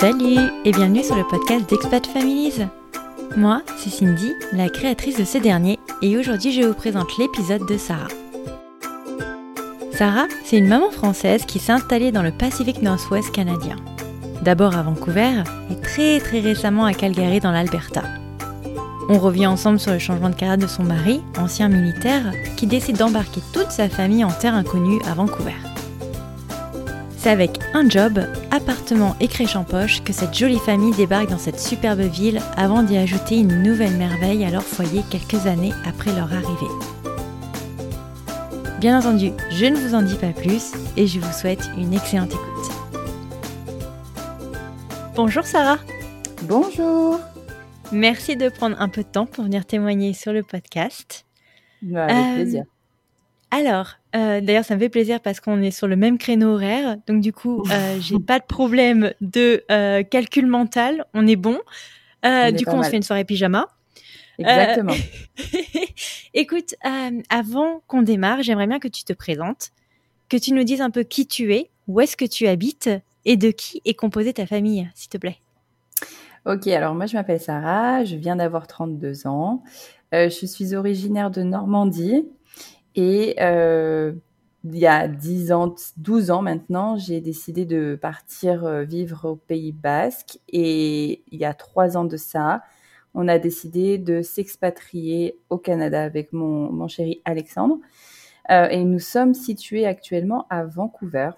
Salut et bienvenue sur le podcast d'Expat Families. Moi, c'est Cindy, la créatrice de ce dernier, et aujourd'hui je vous présente l'épisode de Sarah. Sarah, c'est une maman française qui s'est installée dans le Pacifique Nord-Ouest canadien. D'abord à Vancouver et très très récemment à Calgary dans l'Alberta. On revient ensemble sur le changement de carrière de son mari, ancien militaire, qui décide d'embarquer toute sa famille en terre inconnue à Vancouver. C'est avec un job, appartement et crèche en poche que cette jolie famille débarque dans cette superbe ville avant d'y ajouter une nouvelle merveille à leur foyer quelques années après leur arrivée. Bien entendu, je ne vous en dis pas plus et je vous souhaite une excellente écoute. Bonjour Sarah. Bonjour. Merci de prendre un peu de temps pour venir témoigner sur le podcast. Bah, avec euh, plaisir. Alors, euh, d'ailleurs, ça me fait plaisir parce qu'on est sur le même créneau horaire. Donc, du coup, euh, j'ai pas de problème de euh, calcul mental. On est bon. du coup, on se fait une soirée pyjama. Exactement. Écoute, avant qu'on démarre, j'aimerais bien que tu te présentes, que tu nous dises un peu qui tu es, où est-ce que tu habites et de qui est composée ta famille, s'il te plaît. Ok, alors moi je m'appelle Sarah, je viens d'avoir 32 ans. je suis originaire de Normandie. Et euh, il y a 10 ans, 12 ans maintenant, j'ai décidé de partir euh, vivre au Pays Basque. Et il y a 3 ans de ça, on a décidé de s'expatrier au Canada avec mon, mon chéri Alexandre. Euh, et nous sommes situés actuellement à Vancouver,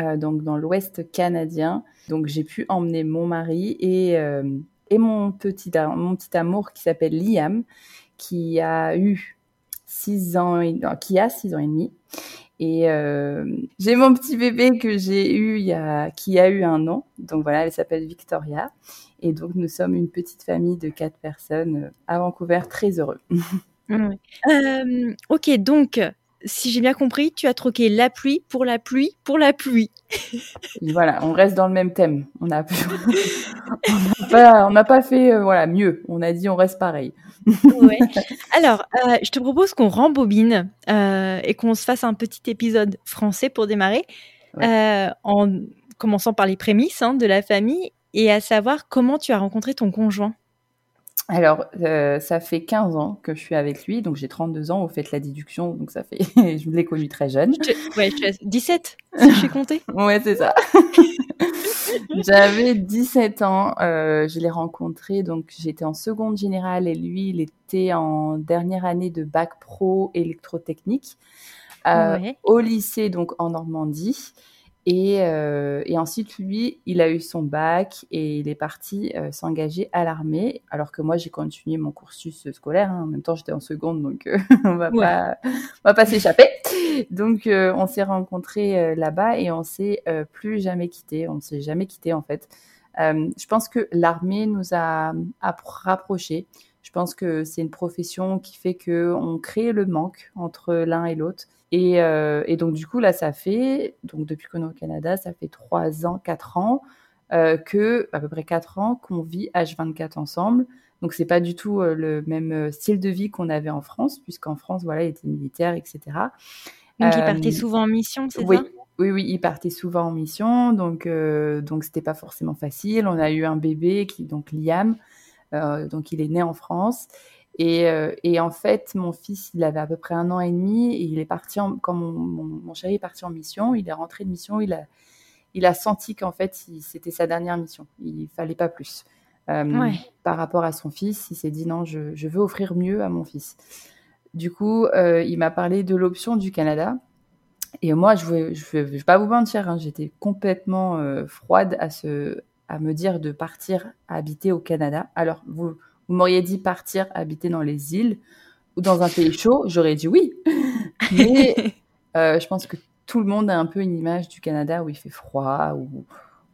euh, donc dans l'ouest canadien. Donc j'ai pu emmener mon mari et, euh, et mon, petit, mon petit amour qui s'appelle Liam, qui a eu six ans, qui a six ans et demi. Et euh, j'ai mon petit bébé que j'ai eu qui a eu un an. Donc voilà, elle s'appelle Victoria. Et donc nous sommes une petite famille de quatre personnes euh, à Vancouver, très heureux. Euh, ok, donc si j'ai bien compris, tu as troqué la pluie pour la pluie pour la pluie. voilà, on reste dans le même thème. On n'a pas, pas fait voilà mieux. On a dit on reste pareil. Alors, euh, je te propose qu'on rembobine euh, et qu'on se fasse un petit épisode français pour démarrer, euh, en commençant par les prémices hein, de la famille et à savoir comment tu as rencontré ton conjoint. Alors, ça fait 15 ans que je suis avec lui, donc j'ai 32 ans, au fait la déduction, donc ça fait, je l'ai connu très jeune. ouais, je 17, si je suis compté. ouais, c'est ça. J'avais 17 ans, euh, je l'ai rencontré, donc j'étais en seconde générale et lui, il était en dernière année de bac pro électrotechnique euh, au lycée, donc en Normandie. Et, euh, et, ensuite, lui, il a eu son bac et il est parti euh, s'engager à l'armée, alors que moi, j'ai continué mon cursus scolaire. Hein. En même temps, j'étais en seconde, donc euh, on va pas, on va pas s'échapper. Donc, on s'est rencontrés là-bas et on s'est plus jamais quitté. On s'est jamais quitté en fait. je pense que l'armée nous a, a rapprochés. Je pense que c'est une profession qui fait que on crée le manque entre l'un et l'autre. Et, euh, et, donc du coup là, ça fait donc depuis qu'on est au Canada, ça fait trois ans, quatre ans euh, que à peu près quatre ans qu'on vit H24 ensemble. Donc c'est pas du tout euh, le même style de vie qu'on avait en France, puisqu'en France voilà, il était militaire, etc. Donc il partait souvent en mission, c'est oui. ça? oui, oui, il partait souvent en mission, donc donc c'était pas forcément facile. On a eu un bébé qui donc Liam, donc il est né en France. Et, euh, et, en fait, mon fils, il avait à peu près un an et demi, et il est parti, en, quand mon, mon, mon, chéri est parti en mission, il est rentré de mission, il a, il a senti qu'en fait, c'était sa dernière mission. Il fallait pas plus. Euh, ouais. Par rapport à son fils, il s'est dit non, je, je, veux offrir mieux à mon fils. Du coup, euh, il m'a parlé de l'option du Canada. Et moi, je ne je vais, pas vous mentir, hein, j'étais complètement froide à, ce, à me dire de partir habiter au Canada. Alors, vous, vous m'auriez dit partir habiter dans les îles ou dans un pays chaud, j'aurais dit oui. Mais euh, je pense que tout le monde a un peu une image du Canada où il fait froid, où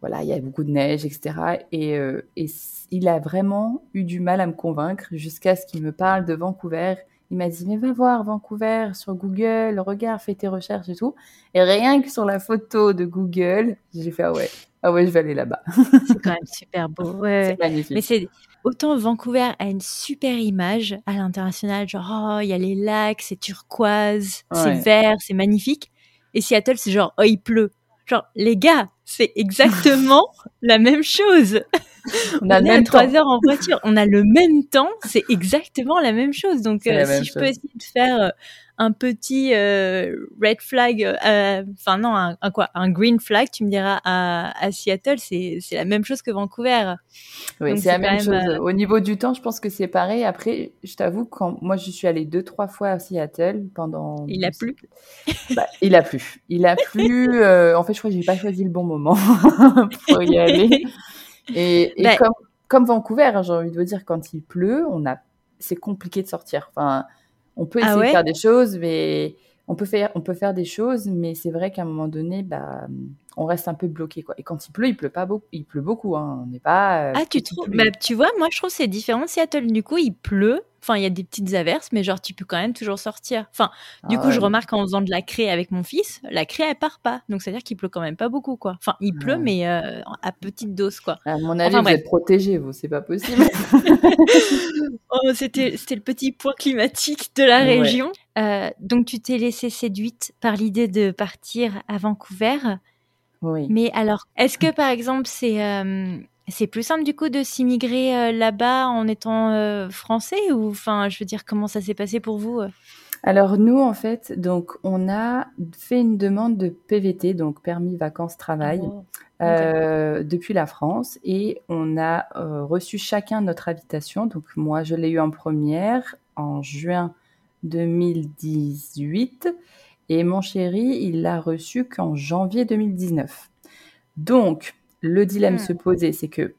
voilà, il y a beaucoup de neige, etc. Et, euh, et il a vraiment eu du mal à me convaincre jusqu'à ce qu'il me parle de Vancouver. Il m'a dit, mais va voir Vancouver sur Google, regarde, fais tes recherches et tout. Et rien que sur la photo de Google, j'ai fait, ah ouais, ah ouais, je vais aller là-bas. c'est quand même super beau. Ouais, c'est magnifique. Mais c'est autant Vancouver a une super image à l'international, genre oh il y a les lacs, c'est turquoise, ouais. c'est vert, c'est magnifique. Et Seattle, c'est genre oh il pleut. Genre, les gars, c'est exactement la même chose. On a le trois heures en voiture, on a le même temps, c'est exactement la même chose. Donc, euh, si je peux essayer de faire euh, un petit euh, red flag, enfin non, un, quoi, un green flag, tu me diras à, à Seattle, c'est la même chose que Vancouver. Oui, c'est la même, chose. Au niveau du temps, je pense que c'est pareil. Après, je t'avoue, quand moi je suis allée deux trois fois à Seattle pendant. Il a plu. Bah, il a plu. Il a plu. en fait, je crois que j'ai pas choisi le bon moment pour y aller. Et, et comme, comme Vancouver, hein, j'ai envie de vous dire, quand il pleut, on a, c'est compliqué de sortir. Enfin, on peut ah essayer de faire des choses, mais on peut faire, on peut faire des choses, mais c'est vrai qu'à un moment donné, bah, on reste un peu bloqué, quoi. Et quand il pleut, il pleut pas beaucoup, il pleut beaucoup, hein. On n'est pas. Euh, ah, tu trouves bah, Tu vois, moi, je trouve c'est différent. Seattle, du coup, il pleut, Enfin, il y a des petites averses, mais genre, tu peux quand même toujours sortir. Enfin, du coup, je remarque en faisant de la craie avec mon fils, la craie, elle part pas. Donc, c'est-à-dire qu'il pleut quand même pas beaucoup, quoi. Enfin, il pleut, mais euh, à petite dose, quoi. À mon avis, vous êtes protégé, vous, c'est pas possible. oh, c'était, c'était le petit point climatique de la région. Euh, donc, tu t'es laissé séduite par l'idée de partir à Vancouver. Oui. Mais alors, est-ce que, par exemple, c'est... Euh, c'est plus simple du coup de s'immigrer euh, là-bas en étant euh, français ou enfin je veux dire comment ça s'est passé pour vous? Alors nous en fait donc on a fait une demande de PVT donc permis vacances travail oh, depuis la France et on a reçu chacun notre invitation donc moi je l'ai eu en première en juin 2018 et mon chéri il l'a reçu qu'en janvier 2019. Donc le dilemme hmm. se posait, c'est que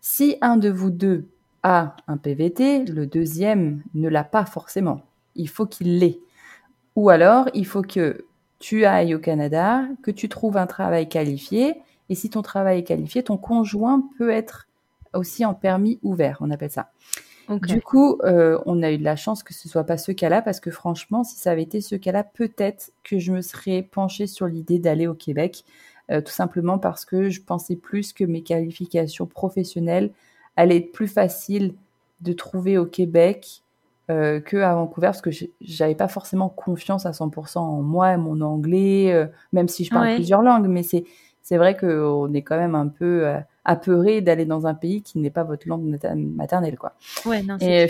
si un de vous deux a un PVT, le deuxième ne l'a pas forcément. Il faut qu'il l'ait. Ou alors, il faut que tu ailles au Canada, que tu trouves un travail qualifié, et si ton travail est qualifié, ton conjoint peut être aussi en permis ouvert, on appelle ça. Du coup, euh, on a eu de la chance que ce soit pas ce cas-là, parce que franchement, si ça avait été ce cas-là, peut-être que je me serais penchée sur l'idée d'aller au Québec, euh, tout simplement parce que je pensais plus que mes qualifications professionnelles allaient être plus faciles de trouver au Québec euh, que à Vancouver parce que j'avais pas forcément confiance à 100% en moi et mon anglais, même si je parle plusieurs langues, mais c'est c'est vrai qu'on est quand même un peu apeuré d'aller dans un pays qui n'est pas votre langue maternelle, quoi. Ouais, non, et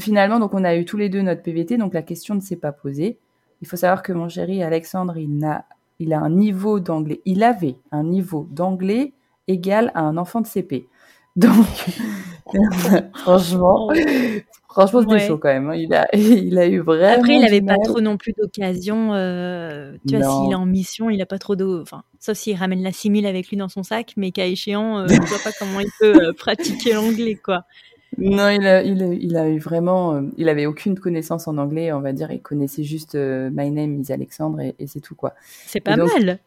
finalement, donc on a eu tous les deux notre PVT, donc la question ne s'est pas posée. Il faut savoir que mon chéri Alexandre, il n'a il a un niveau d'anglais, il avait un niveau d'anglais égal à un enfant de CP. Donc, franchement, franchement, c'était chaud quand même. Hein. Il a, il a eu vraiment. Après, il n'avait pas trop non plus d'occasion. Euh, tu vois, s'il est en mission, il n'a pas trop de. Enfin, sauf s'il ramène la simile avec lui dans son sac, mais qu'à échéant, euh, je vois pas comment il peut euh, pratiquer l'anglais, quoi. Non, il a, il, a, il a eu vraiment, il avait aucune connaissance en anglais, on va dire. Il connaissait juste My name is Alexandre et, c'est tout quoi. C'est pas mal.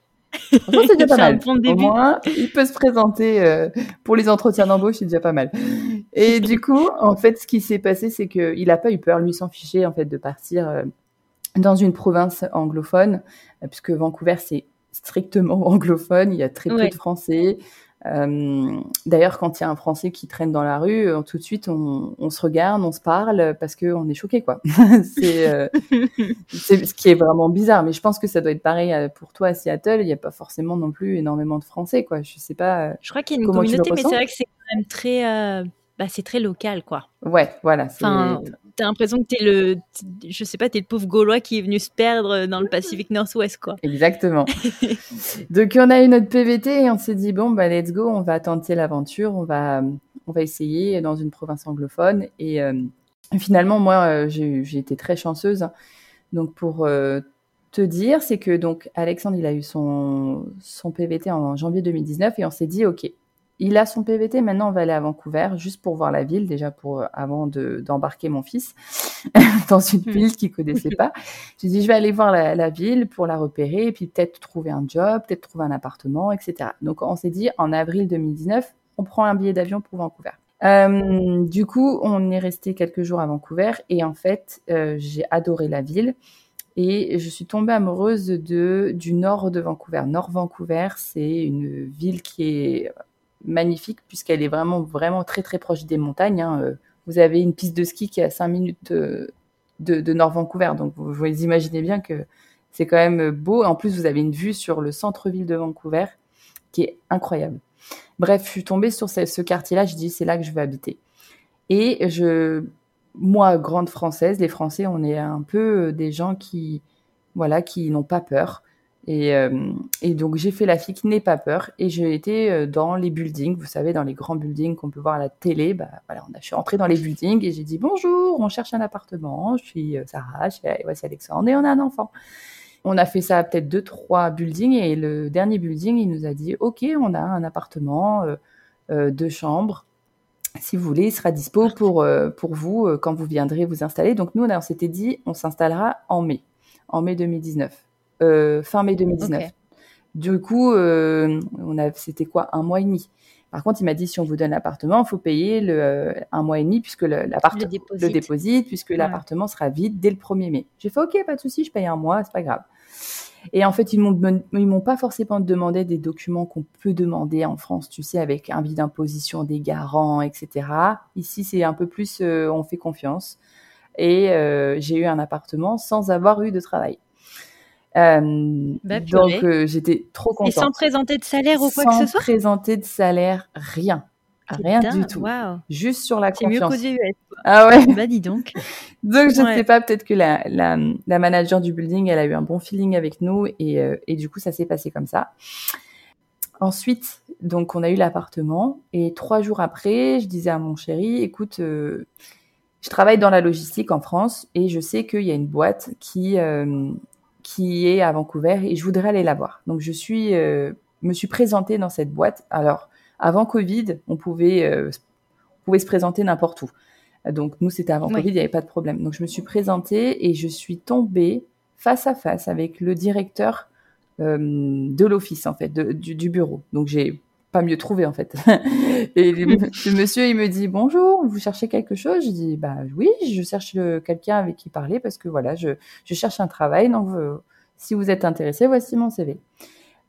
C'est déjà pas mal. Au moins, il peut se présenter euh, pour les entretiens d'embauche, c'est déjà pas mal. Et du coup, en fait, ce qui s'est passé, c'est qu'il a pas eu peur, lui, s'en ficher, en fait, de partir dans une province anglophone, puisque Vancouver, c'est strictement anglophone. Il y a très peu de Français. Euh, D'ailleurs, quand il y a un Français qui traîne dans la rue, euh, tout de suite, on, on se regarde, on se parle parce qu'on est choqué, quoi. Euh, c'est ce qui est vraiment bizarre. Mais je pense que ça doit être pareil euh, pour toi à Seattle. Il n'y a pas forcément non plus énormément de Français, quoi. Je sais pas. Je crois qu'il y a une communauté, mais c'est vrai que c'est quand même très, bah, c'est très local, quoi. Ouais, voilà. Enfin, t'as l'impression que t'es le, je sais pas, t'es le pauvre Gaulois qui est venu se perdre dans le Pacifique Nord-Ouest, quoi. Exactement. Donc on a eu notre PVT et on s'est dit bon bah let's go, on va tenter l'aventure, on va, on va essayer dans une province anglophone et euh, finalement moi euh, j'ai été très chanceuse. Donc pour euh, te dire, c'est que donc Alexandre il a eu son son PVT en janvier 2019 et on s'est dit ok il a son PVT, maintenant on va aller à Vancouver, juste pour voir la ville, déjà pour euh, avant d'embarquer mon fils dans une hmm. ville qu'il connaissait pas. J'ai dit je vais aller voir la, ville pour la repérer, et puis peut-être trouver un job, peut-être trouver un appartement, etc. Donc on s'est dit en avril 2019, on prend un billet d'avion pour Vancouver. Euh, du coup, on est resté quelques jours à Vancouver et en fait, euh, j'ai adoré la ville et je suis tombée amoureuse de du nord de Vancouver. Nord Vancouver, c'est une ville qui est magnifique puisqu'elle est vraiment vraiment très très proche des montagnes. Hein. Euh, vous avez une piste de ski qui est à 5 minutes de, de, Nord Vancouver, donc vous, vous imaginez bien que C'est quand même beau. En plus, vous avez une vue sur le centre-ville de Vancouver qui est incroyable. Bref, je suis tombée sur ce, ce quartier-là. Je dis, c'est là que je veux habiter. Et je, moi, grande française, les Français, on est un peu des gens qui, voilà, qui n'ont pas peur. Et, euh, et donc j'ai fait la fille qui n'est pas peur et j'ai été euh, dans les buildings, vous savez, dans les grands buildings qu'on peut voir à la télé. Bah voilà, on a, je suis rentrée dans les buildings et j'ai dit bonjour, on cherche un appartement, je suis euh, Sarah, je suis, Alexandre et on a un enfant. On a fait ça peut-être deux, trois buildings et le dernier building, il nous a dit ok, on a un appartement, euh, euh, deux chambres. Si vous voulez, il sera dispo pour, pour vous quand vous viendrez vous installer. Donc nous, on s'était dit, on s'installera en mai, en mai 2019. Euh, fin mai 2019. Okay. Du coup, euh, on a, c'était quoi, un mois et demi. Par contre, il m'a dit si on vous donne l'appartement, il faut payer le, euh, un mois et demi puisque l'appartement le, déposit, puisque ouais. l'appartement sera vide dès le 1er mai. J'ai fait ok, pas de souci, je paye un mois, c'est pas grave. Et en fait, ils m'ont ils m'ont pas forcément demandé des documents qu'on peut demander en France, tu sais, avec un vide d'imposition, des garants, etc. Ici, c'est un peu plus, euh, on fait confiance. Et euh, j'ai eu un appartement sans avoir eu de travail. Euh, bah, donc euh, j'étais trop contente. Et sans présenter de salaire ou quoi que ce soit Sans présenter de salaire, rien. Rien dingue. du tout. Wow. Juste sur la C'est confiance. mieux qu'aux US. Ah ouais. Bah dis donc. Donc je Ouais. sais pas, peut-être que la, la, la manager du building, elle a eu un bon feeling avec nous et, euh, et du coup ça s'est passé comme ça. Ensuite, donc on a eu l'appartement et trois jours après, je disais à mon chéri, écoute, euh, je travaille dans la logistique en France et je sais qu'il y a une boîte qui euh, qui est à Vancouver et je voudrais aller la voir. Donc je suis euh, me suis présentée dans cette boîte. Alors avant Covid, on pouvait euh, on pouvait se présenter n'importe où. Donc nous c'était avant Oui. Covid, il n'y avait pas de problème. Donc je me suis présentée et je suis tombée face à face avec le directeur euh, de l'office en fait, de- du, du bureau. Donc j'ai pas mieux trouvé en fait. et le, monsieur il me dit bonjour, vous cherchez quelque chose? Je dis bah oui, je cherche quelqu'un avec qui parler parce que voilà, je, je cherche un travail. Donc euh, si vous êtes intéressé, voici mon CV.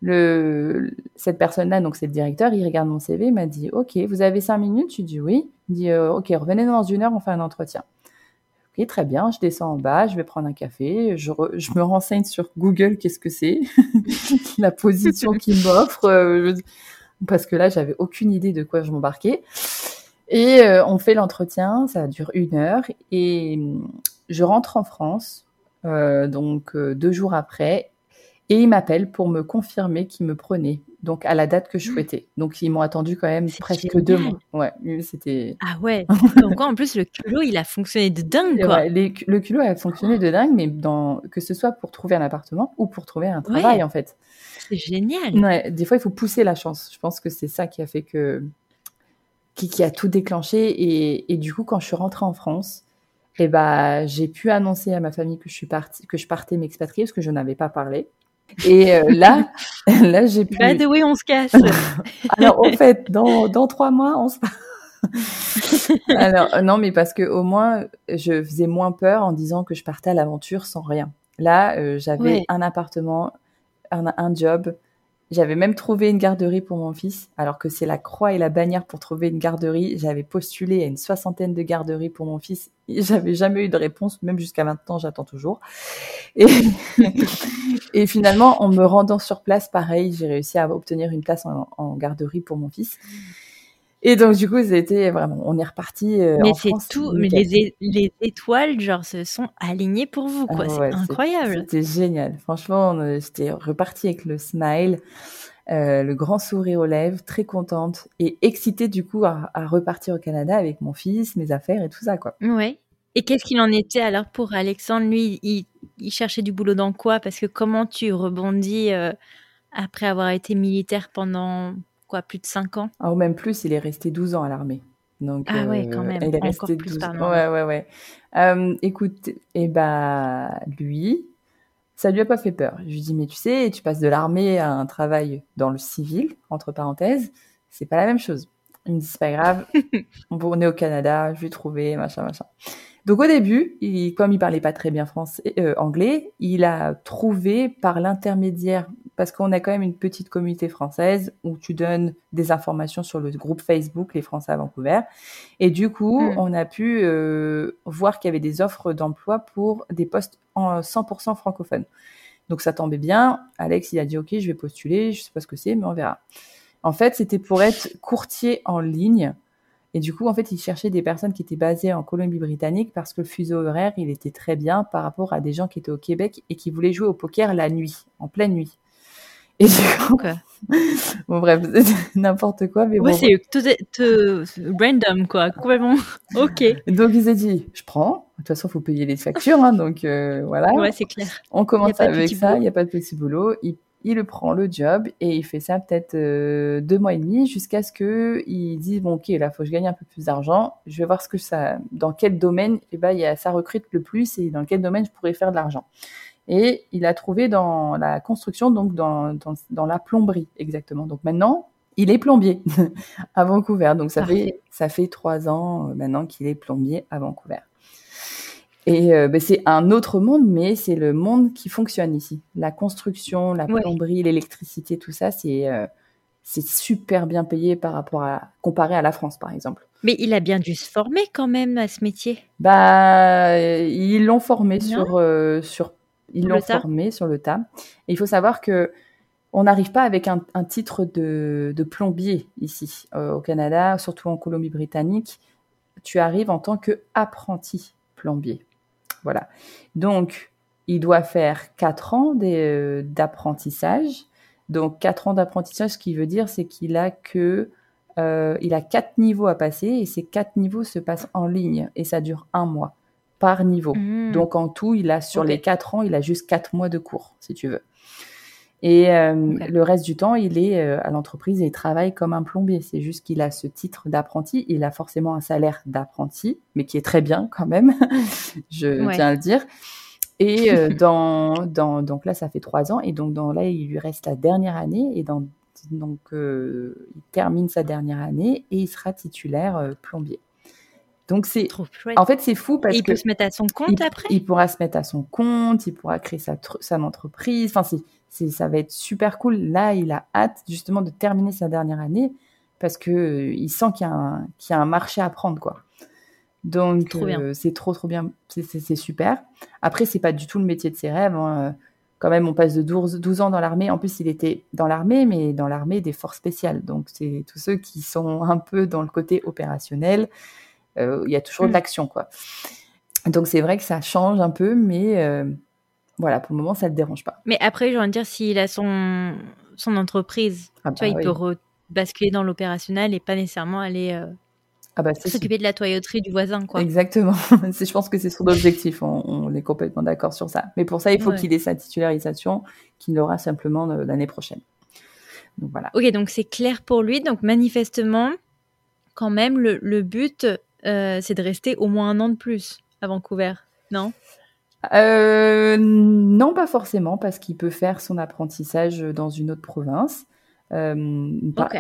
Le, cette personne-là, donc c'est le directeur, il regarde mon CV, il m'a dit ok, vous avez cinq minutes? Je dis oui. Il dit euh, ok, revenez dans une heure, on fait un entretien. Ok, très bien, je descends en bas, je vais prendre un café, je, je me renseigne sur Google, qu'est-ce que c'est, la position qu'il m'offre, euh, parce que là, j'avais aucune idée de quoi je m'embarquais. Et euh, on fait l'entretien, ça dure une heure, et hum, je rentre en France, euh, donc euh, deux jours après, et il m'appelle pour me confirmer qu'il me prenait, donc à la date que je souhaitais. Donc ils m'ont attendu quand même presque génial. deux mois. Ouais, c'était Ah ouais. Quoi, en plus, le culot, il a fonctionné de dingue, quoi. les- le culot a fonctionné de dingue, mais dans, que ce soit pour trouver un appartement ou pour trouver un travail, Ouais. en fait. C'est génial. Ouais, des fois, il faut pousser la chance. Je pense que c'est ça qui a fait que. qui, qui a tout déclenché. Et, et du coup, quand je suis rentrée en France, eh ben, j'ai pu annoncer à ma famille que je, suis partie, que je partais m'expatrier parce que je n'avais pas parlé. Et euh, là, là j'ai pu. By the way, on se casse. Alors, au fait, dans, dans trois mois, on se Alors, euh, non, mais parce que au moins, je faisais moins peur en disant que je partais à l'aventure sans rien. Là, euh, j'avais Ouais. un appartement, un, un job. J'avais même trouvé une garderie pour mon fils, alors que c'est la croix et la bannière pour trouver une garderie. J'avais postulé à une soixantaine de garderies pour mon fils. J'avais jamais eu de réponse, même jusqu'à maintenant, j'attends toujours. Et, finalement, en me rendant sur place, pareil, j'ai réussi à obtenir une place en garderie pour mon fils. Et donc, du coup, c'était vraiment, on est reparti. euh, Mais c'est tout. Mais les, les étoiles, genre, se sont alignées pour vous, quoi. Ah c'est ouais, incroyable. C'était génial. Franchement, on, euh, j'étais repartie avec le smile, euh, le grand sourire aux lèvres, très contente et excitée du coup à, à repartir au Canada avec mon fils, mes affaires et tout ça, quoi. Ouais. Et qu'est-ce qu'il en était alors pour Alexandre? Lui, il, il cherchait du boulot dans quoi? Parce que comment tu rebondis euh, après avoir été militaire pendant quoi plus de 5 ans? Ah, ou même plus, il est resté 12 ans à l'armée. Donc, Ah ouais, quand même. Il est Encore resté plus 12 par ans. Ouais, ouais, ouais. Euh, écoute, et bah, lui, ça lui a pas fait peur. Je lui dis, mais tu sais, tu passes de l'armée à un travail dans le civil, entre parenthèses, c'est pas la même chose. Il me dit, c'est pas grave, on est au Canada, je vais trouver, machin, machin. Donc au début, il, comme il parlait pas très bien français, euh, anglais, il a trouvé par l'intermédiaire, parce qu'on a quand même une petite communauté française où tu donnes des informations sur le groupe Facebook Les Français à Vancouver, et du coup, Mm. on a pu euh, voir qu'il y avait des offres d'emploi pour des postes en 100% francophones. Donc ça tombait bien. Alex, il a dit, OK, je vais postuler. Je sais pas ce que c'est, mais on verra. En fait, c'était pour être courtier en ligne. Et du coup, en fait, il cherchait des personnes qui étaient basées en Colombie-Britannique parce que le fuseau horaire, il était très bien par rapport à des gens qui étaient au Québec et qui voulaient jouer au poker la nuit, en pleine nuit. Et du coup, bon bref, n'importe quoi, mais ouais, c'est tout, random quoi, complètement. ok. Donc il s'est dit, je prends. De toute façon, faut payer les factures, hein, donc euh, voilà. Ouais, c'est clair. On commence avec ça. Il n'y a pas de petit boulot. Il, il prend le job et il fait ça peut-être euh, deux mois et demi jusqu'à ce que il dise bon ok là faut que je gagne un peu plus d'argent. Je vais voir ce que ça, dans quel domaine et eh ben il y a ça recrute le plus et dans quel domaine je pourrais faire de l'argent. Et il a trouvé dans la construction, donc dans, dans, la plomberie exactement. Donc maintenant, il est plombier à Vancouver. Donc ça fait ça fait trois ans euh, maintenant qu'il est plombier à Vancouver. Et euh, ben, c'est un autre monde, mais c'est le monde qui fonctionne ici. La construction, la plomberie, l'électricité, tout ça, c'est euh, c'est super bien payé par rapport à comparé à la France, par exemple. Mais il a bien dû se former quand même à ce métier? Bah, ils l'ont formé sur sur ils l'ont formé sur le tas. Et il faut savoir que on n'arrive pas avec un, titre de, plombier ici euh, au Canada, surtout en Colombie-Britannique. Tu arrives en tant qu'apprenti plombier. Voilà. Donc, il doit faire quatre ans euh, d'apprentissage. Donc, quatre ans d'apprentissage, ce qui veut dire, c'est qu'il a que euh, il a quatre niveaux à passer et ces quatre niveaux se passent en ligne et ça dure un mois par niveau. Mmh. Donc en tout, il a sur les quatre ans, il a juste quatre mois de cours, si tu veux. Et euh, le reste du temps, il est euh, à l'entreprise et il travaille comme un plombier. C'est juste qu'il a ce titre d'apprenti. Il a forcément un salaire d'apprenti, mais qui est très bien quand même, je tiens à le dire. Et euh, dans, dans, donc là, ça fait trois ans. Et donc dans, là, il lui reste la dernière année. Et dans, donc, il termine sa dernière année et il sera titulaire plombier. Donc c'est en fait c'est fou parce qu'il peut se mettre à son compte après? Il pourra se mettre à son compte, il pourra créer sa, sa entreprise. Enfin c'est ça va être super cool. Là il a hâte justement de terminer sa dernière année parce que euh, il sent qu'il y a un qu'il y a un marché à prendre quoi. Donc euh, c'est trop trop bien, c'est super. Après c'est pas du tout le métier de ses rêves. Hein. Quand même on passe de 12, 12 ans dans l'armée. En plus il était dans l'armée mais dans l'armée des forces spéciales. Donc c'est tous ceux qui sont un peu dans le côté opérationnel. Euh, il y a toujours de mm. l'action, quoi. Donc c'est vrai que ça change un peu, mais euh, voilà, pour le moment, ça ne te dérange pas. Mais après, je veux dire, s'il a son, son entreprise, ah tu vois, bah il peut basculer dans l'opérationnel et pas nécessairement aller euh, ah bah, s'occuper de la toyauterie du voisin. Quoi. Exactement. je pense que c'est son objectif. On, est complètement d'accord sur ça. Mais pour ça, il faut qu'il ait sa titularisation, qu'il aura simplement l'année prochaine. Donc voilà. Ok, donc c'est clair pour lui. Donc manifestement, quand même, le, le but, euh, c'est de rester au moins un an de plus à Vancouver, non? Euh, Non, pas forcément, parce qu'il peut faire son apprentissage dans une autre province. Euh,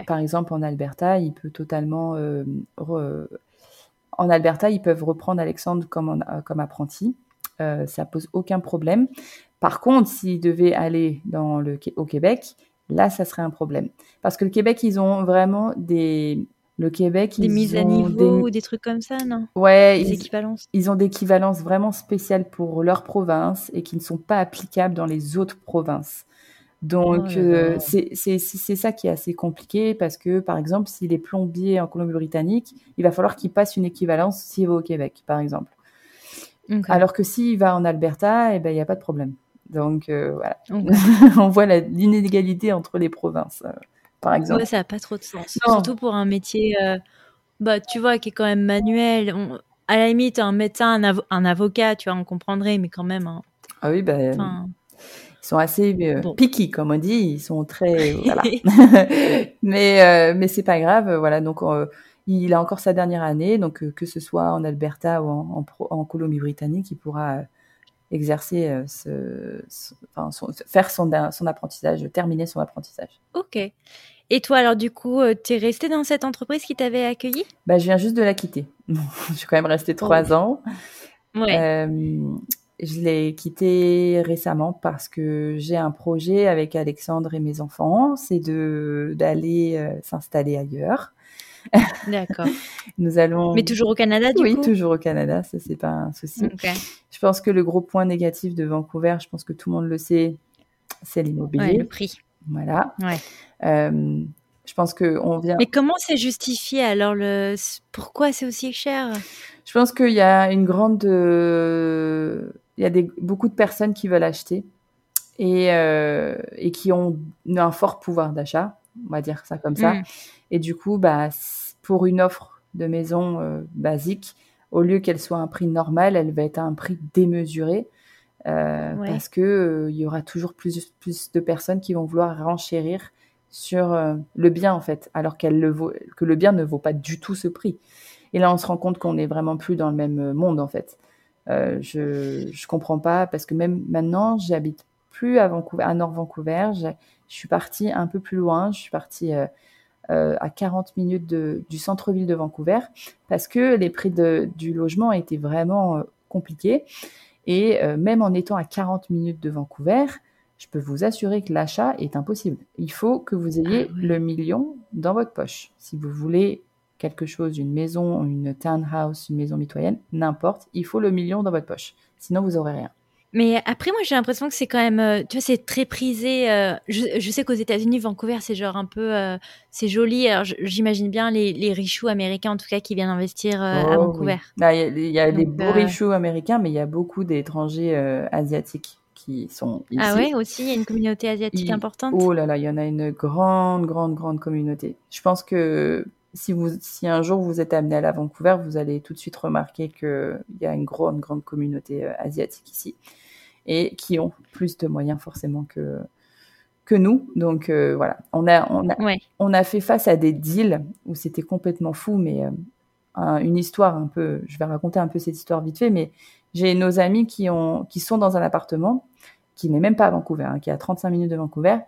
par, exemple, en Alberta, il peut totalement. En Alberta, ils peuvent reprendre Alexandre comme, comme apprenti. ça pose aucun problème. Par contre, s'il devait aller dans le, au Québec, là, ça serait un problème. Parce que le Québec, ils ont vraiment des, le Québec, des mises à niveau ou des trucs comme ça, non? Ouais, des équivalences. Ils ont des équivalences vraiment spéciales pour leur province et qui ne sont pas applicables dans les autres provinces. Donc, oh euh, c'est ça qui est assez compliqué parce que, par exemple, s'il est plombier en Colombie-Britannique, il va falloir qu'il passe une équivalence s'il va au Québec, par exemple. Alors que s'il va en Alberta, eh ben, il n'y a pas de problème. Donc, euh, voilà. On voit l'inégalité entre les provinces. Euh par exemple. Ouais, ça n'a pas trop de sens. Surtout pour un métier, euh, bah, tu vois, qui est quand même manuel. à la limite, un médecin, un, avocat, tu vois, on comprendrait, mais quand même. Hein. Ah oui, bah, ils sont assez euh, picky, comme on dit. Ils sont très. voilà. mais euh, mais c'est pas grave. Voilà, donc. il a encore sa dernière année, donc que ce soit en Alberta ou en, en Colombie-Britannique, il pourra exercer, ce, faire son, son apprentissage, terminer son apprentissage. Ok. Et toi, alors du coup, tu es resté dans cette entreprise qui t'avait accueilli bah, Je viens juste de la quitter. je suis quand même restée trois ans. Ouais. je l'ai quitté récemment parce que j'ai un projet avec Alexandre et mes enfants, c'est d'aller s'installer ailleurs. D'accord. Nous allons. Mais toujours au Canada, du oui, coup. Oui, toujours au Canada, ça c'est pas un souci. Je pense que le gros point négatif de Vancouver, je pense que tout le monde le sait, c'est l'immobilier. le prix. Voilà. je pense que on vient. Mais comment c'est justifié alors le pourquoi c'est aussi cher? Je pense qu'il y a une grande, il y a des beaucoup de personnes qui veulent acheter et et qui ont un fort pouvoir d'achat, on va dire ça comme ça. Mmh. Et du coup, bah pour une offre de maison basique, au lieu qu'elle soit un prix normal, elle va être à un prix démesuré. Euh, parce que euh, il y aura toujours plus, plus de personnes qui vont vouloir renchérir sur euh, le bien en fait, alors qu'elle le vaut, que le bien ne vaut pas du tout ce prix. Et là, on se rend compte qu'on n'est vraiment plus dans le même monde en fait. je je comprends pas parce que même maintenant, j'habite plus à Vancouver, à Nord Vancouver. Je suis partie un peu plus loin. Je suis partie à 40 minutes de, du centre-ville de Vancouver parce que les prix de, du logement étaient vraiment compliqués. Et euh, même en étant à 40 minutes de Vancouver, je peux vous assurer que l'achat est impossible. Il faut que vous ayez ah le million dans votre poche. Si vous voulez quelque chose, une maison, une townhouse, une maison mitoyenne, n'importe, il faut le million dans votre poche. Sinon, vous n'aurez rien. Mais après, moi, j'ai l'impression que c'est quand même, euh, tu vois, c'est très prisé. Euh, je, sais qu'aux États-Unis, Vancouver, c'est genre un peu, c'est joli. Alors, j'imagine bien les, les richoux américains, en tout cas, qui viennent investir à oh Vancouver. Bah, il y a, des beaux richoux américains, mais il y a beaucoup d'étrangers asiatiques qui sont ici. Ah ouais, aussi, il y a une communauté asiatique importante. Oh là là, il y en a une grande, grande, grande communauté. Je pense que si, vous, si un jour vous êtes amené à la Vancouver, vous allez tout de suite remarquer qu'il y a une grande, grande communauté asiatique ici et qui ont plus de moyens forcément que, que nous. Donc euh, voilà, on a, on, a, on a fait face à des deals où c'était complètement fou, mais euh, une histoire un peu, je vais raconter un peu cette histoire vite fait, mais j'ai nos amis qui, ont, qui sont dans un appartement qui n'est même pas à Vancouver, hein, qui est à 35 minutes de Vancouver.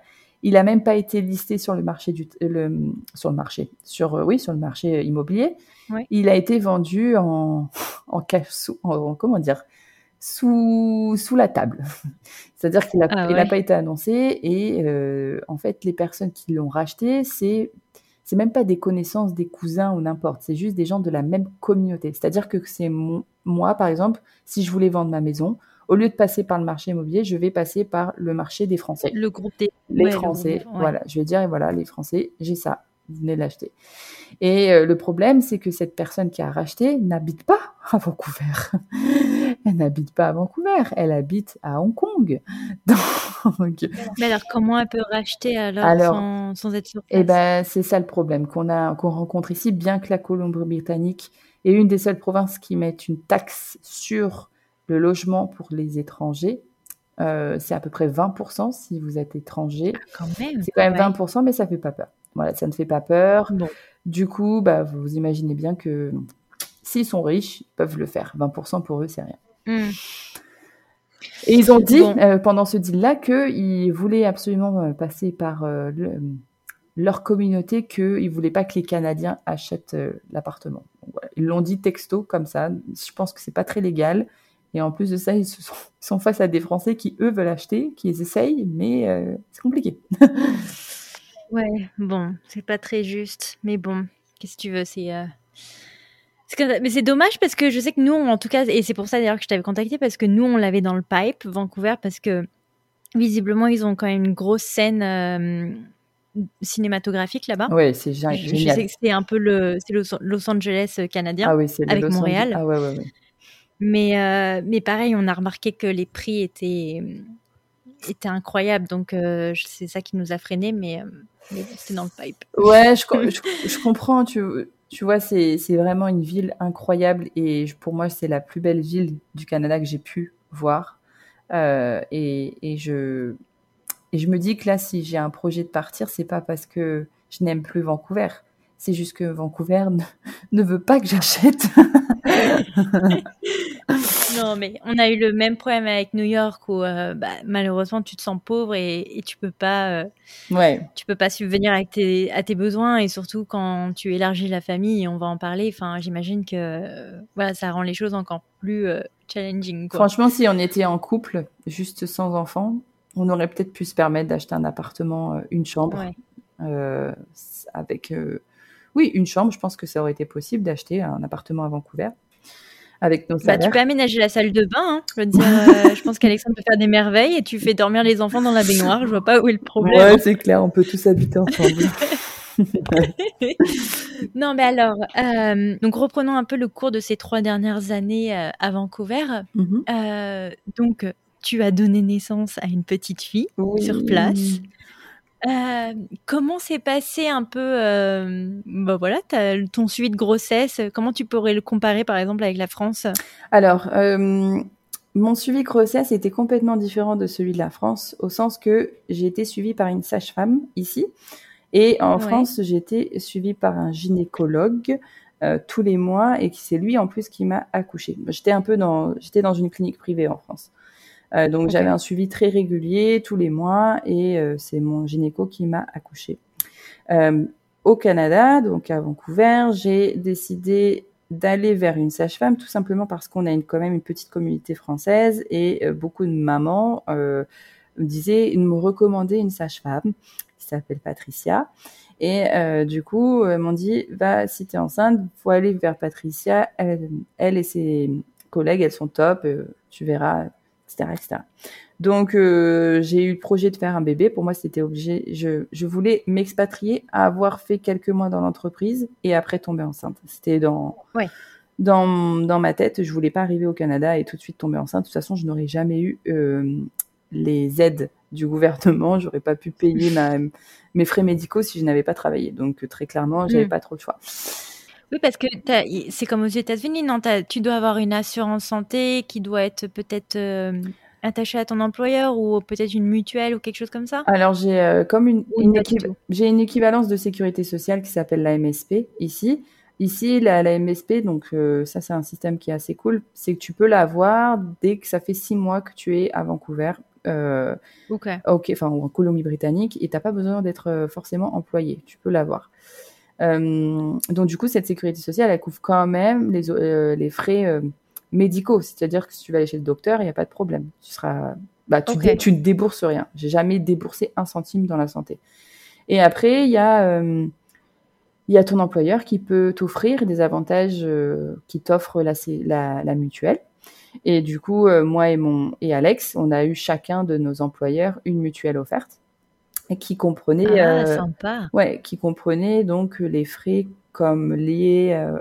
Il a même pas été listé sur le marché du le, sur le marché sur oui sur le marché immobilier. Il a été vendu en en, en comment dire sous, sous la table. C'est-à-dire qu'il n'a ah pas été annoncé et euh, en fait, les personnes qui l'ont racheté, c'est c'est même pas des connaissances, des cousins ou n'importe, c'est juste des gens de la même communauté. C'est-à-dire que c'est moi, par exemple, si je voulais vendre ma maison, au lieu de passer par le marché immobilier, je vais passer par le marché des Français. Le groupe des les Français. Voilà, je vais dire voilà les Français, j'ai ça, vous venez l'acheter. Et euh, le problème, c'est que cette personne qui a racheté n'habite pas à Vancouver. elle n'habite pas à Vancouver, elle habite à Hong Kong. Mais alors, comment elle peut racheter alors, sans, être sur Eh ben, c'est ça le problème qu'on a, qu'on rencontre ici, bien que la Colombie-Britannique est une des seules provinces qui mettent une taxe sur le logement pour les étrangers. Euh, c'est à peu près 20% si vous êtes étranger. Ah, c'est quand même 20%, mais ça fait pas peur. Voilà, ça ne fait pas peur. Du coup, bah, vous imaginez bien que s'ils sont riches, ils peuvent le faire. 20% pour eux, c'est rien. Hmm. Et ils ont dit euh, pendant ce deal-là qu'ils voulaient absolument euh, passer par euh, leur communauté, qu'ils ne voulaient pas que les Canadiens achètent l'appartement. Ils l'ont dit texto comme ça. Je pense que c'est pas très légal. Et en plus de ça, ils, sont, face à des Français qui, eux, veulent acheter, qui les essayent, mais c'est compliqué. Ouais, bon, c'est pas très juste, mais bon, qu'est-ce que tu veux, c'est. Euh, mais c'est dommage parce que je sais que nous, en tout cas, et c'est pour ça d'ailleurs que je t'avais contacté, parce que nous, on l'avait dans le pipe, Vancouver, parce que visiblement, ils ont quand même une grosse scène euh, cinématographique là-bas. Ouais, c'est génial. Je, sais que c'est un peu le, Los Angeles euh, canadien, ah oui, avec Montréal. Ah ouais, ouais, ouais. Mais, mais pareil, on a remarqué que les prix étaient était incroyable. Donc, euh, c'est ça qui nous a freinés, mais, euh, c'est dans le pipe. Ouais, je, je, comprends. Tu, tu vois, c'est vraiment une ville incroyable et pour moi, c'est la plus belle ville du Canada que j'ai pu voir. Euh, et, et, je, et je me dis que là, si j'ai un projet de partir, c'est pas parce que je n'aime plus Vancouver. C'est juste que Vancouver ne, ne veut pas que j'achète. non, mais on a eu le même problème avec New York où euh, bah, malheureusement tu te sens pauvre et, tu peux pas, euh, ouais. tu peux pas subvenir à tes, à tes besoins et surtout quand tu élargis la famille, on va en parler. Enfin, j'imagine que euh, voilà, ça rend les choses encore plus challenging. Franchement, si on était en couple, juste sans enfants, on aurait peut-être pu se permettre d'acheter un appartement, une chambre, avec oui, une chambre. Je pense que ça aurait été possible d'acheter un appartement à Vancouver. Avec nos bah, tu peux aménager la salle de bain. Hein. Je veux dire, euh, je pense qu'Alexandre peut faire des merveilles et tu fais dormir les enfants dans la baignoire. Je vois pas où est le problème. Ouais, c'est clair, on peut tous habiter ensemble. non, mais alors, euh, donc reprenons un peu le cours de ces trois dernières années euh, à Vancouver. Mm-hmm. donc, tu as donné naissance à une petite fille sur place. Euh, comment s'est passé un peu, euh, bah voilà, ton suivi de grossesse Comment tu pourrais le comparer, par exemple, avec la France? Alors, euh, mon suivi de grossesse était complètement différent de celui de la France, au sens que j'ai été suivie par une sage-femme ici, et en France, j'ai été suivie par un gynécologue tous les mois, et c'est lui en plus qui m'a accouchée. J'étais un peu dans, j'étais dans une clinique privée en France. Euh, donc j'avais un suivi très régulier tous les mois et euh, c'est mon gynéco qui m'a accouché. Euh, au Canada, donc à Vancouver, j'ai décidé d'aller vers une sage-femme tout simplement parce qu'on a une, quand même une petite communauté française et beaucoup de mamans me disaient, me recommandaient une sage-femme qui s'appelle Patricia. Et du coup, elles m'ont dit, va, si tu es enceinte, faut aller vers Patricia. Elle, elle et ses collègues, elles sont top. tu verras, donc euh, j'ai eu le projet de faire un bébé. Pour moi, c'était obligé. Je, je voulais m'expatrier, avoir fait quelques mois dans l'entreprise et après tomber enceinte. C'était dans dans, dans ma tête. Je voulais pas arriver au Canada et tout de suite tomber enceinte. De toute façon, je n'aurais jamais eu euh, les aides du gouvernement. J'aurais pas pu payer ma, mes frais médicaux si je n'avais pas travaillé. Donc très clairement, j'avais mm. pas trop de choix. Oui, parce que c'est comme aux États-Unis, non Tu dois avoir une assurance santé qui doit être peut-être euh, attachée à ton employeur ou peut-être une mutuelle ou quelque chose comme ça? Alors, j'ai euh, comme une, j'ai une équivalence de sécurité sociale qui s'appelle la MSP ici. Ici, la, la MSP, donc euh, ça, c'est un système qui est assez cool, c'est que tu peux l'avoir dès que ça fait six mois que tu es à Vancouver. ok. Ok, enfin, ou en Colombie-Britannique, et tu n'as pas besoin d'être forcément employé. Tu peux l'avoir. Euh, donc du coup, cette sécurité sociale, elle couvre quand même les, euh, les frais euh, médicaux. C'est-à-dire que si tu vas aller chez le docteur, il n'y a pas de problème. Tu seras, bah, tu, tu ne débourses rien. J'ai jamais déboursé un centime dans la santé. Et après, il y a il y a ton employeur qui peut t'offrir des avantages qui t'offre la, la, la, mutuelle. Et du coup, moi et mon et Alex, on a eu chacun de nos employeurs une mutuelle offerte qui comprenait, ah, euh, sympa. ouais, qui comprenait donc les frais comme liés euh,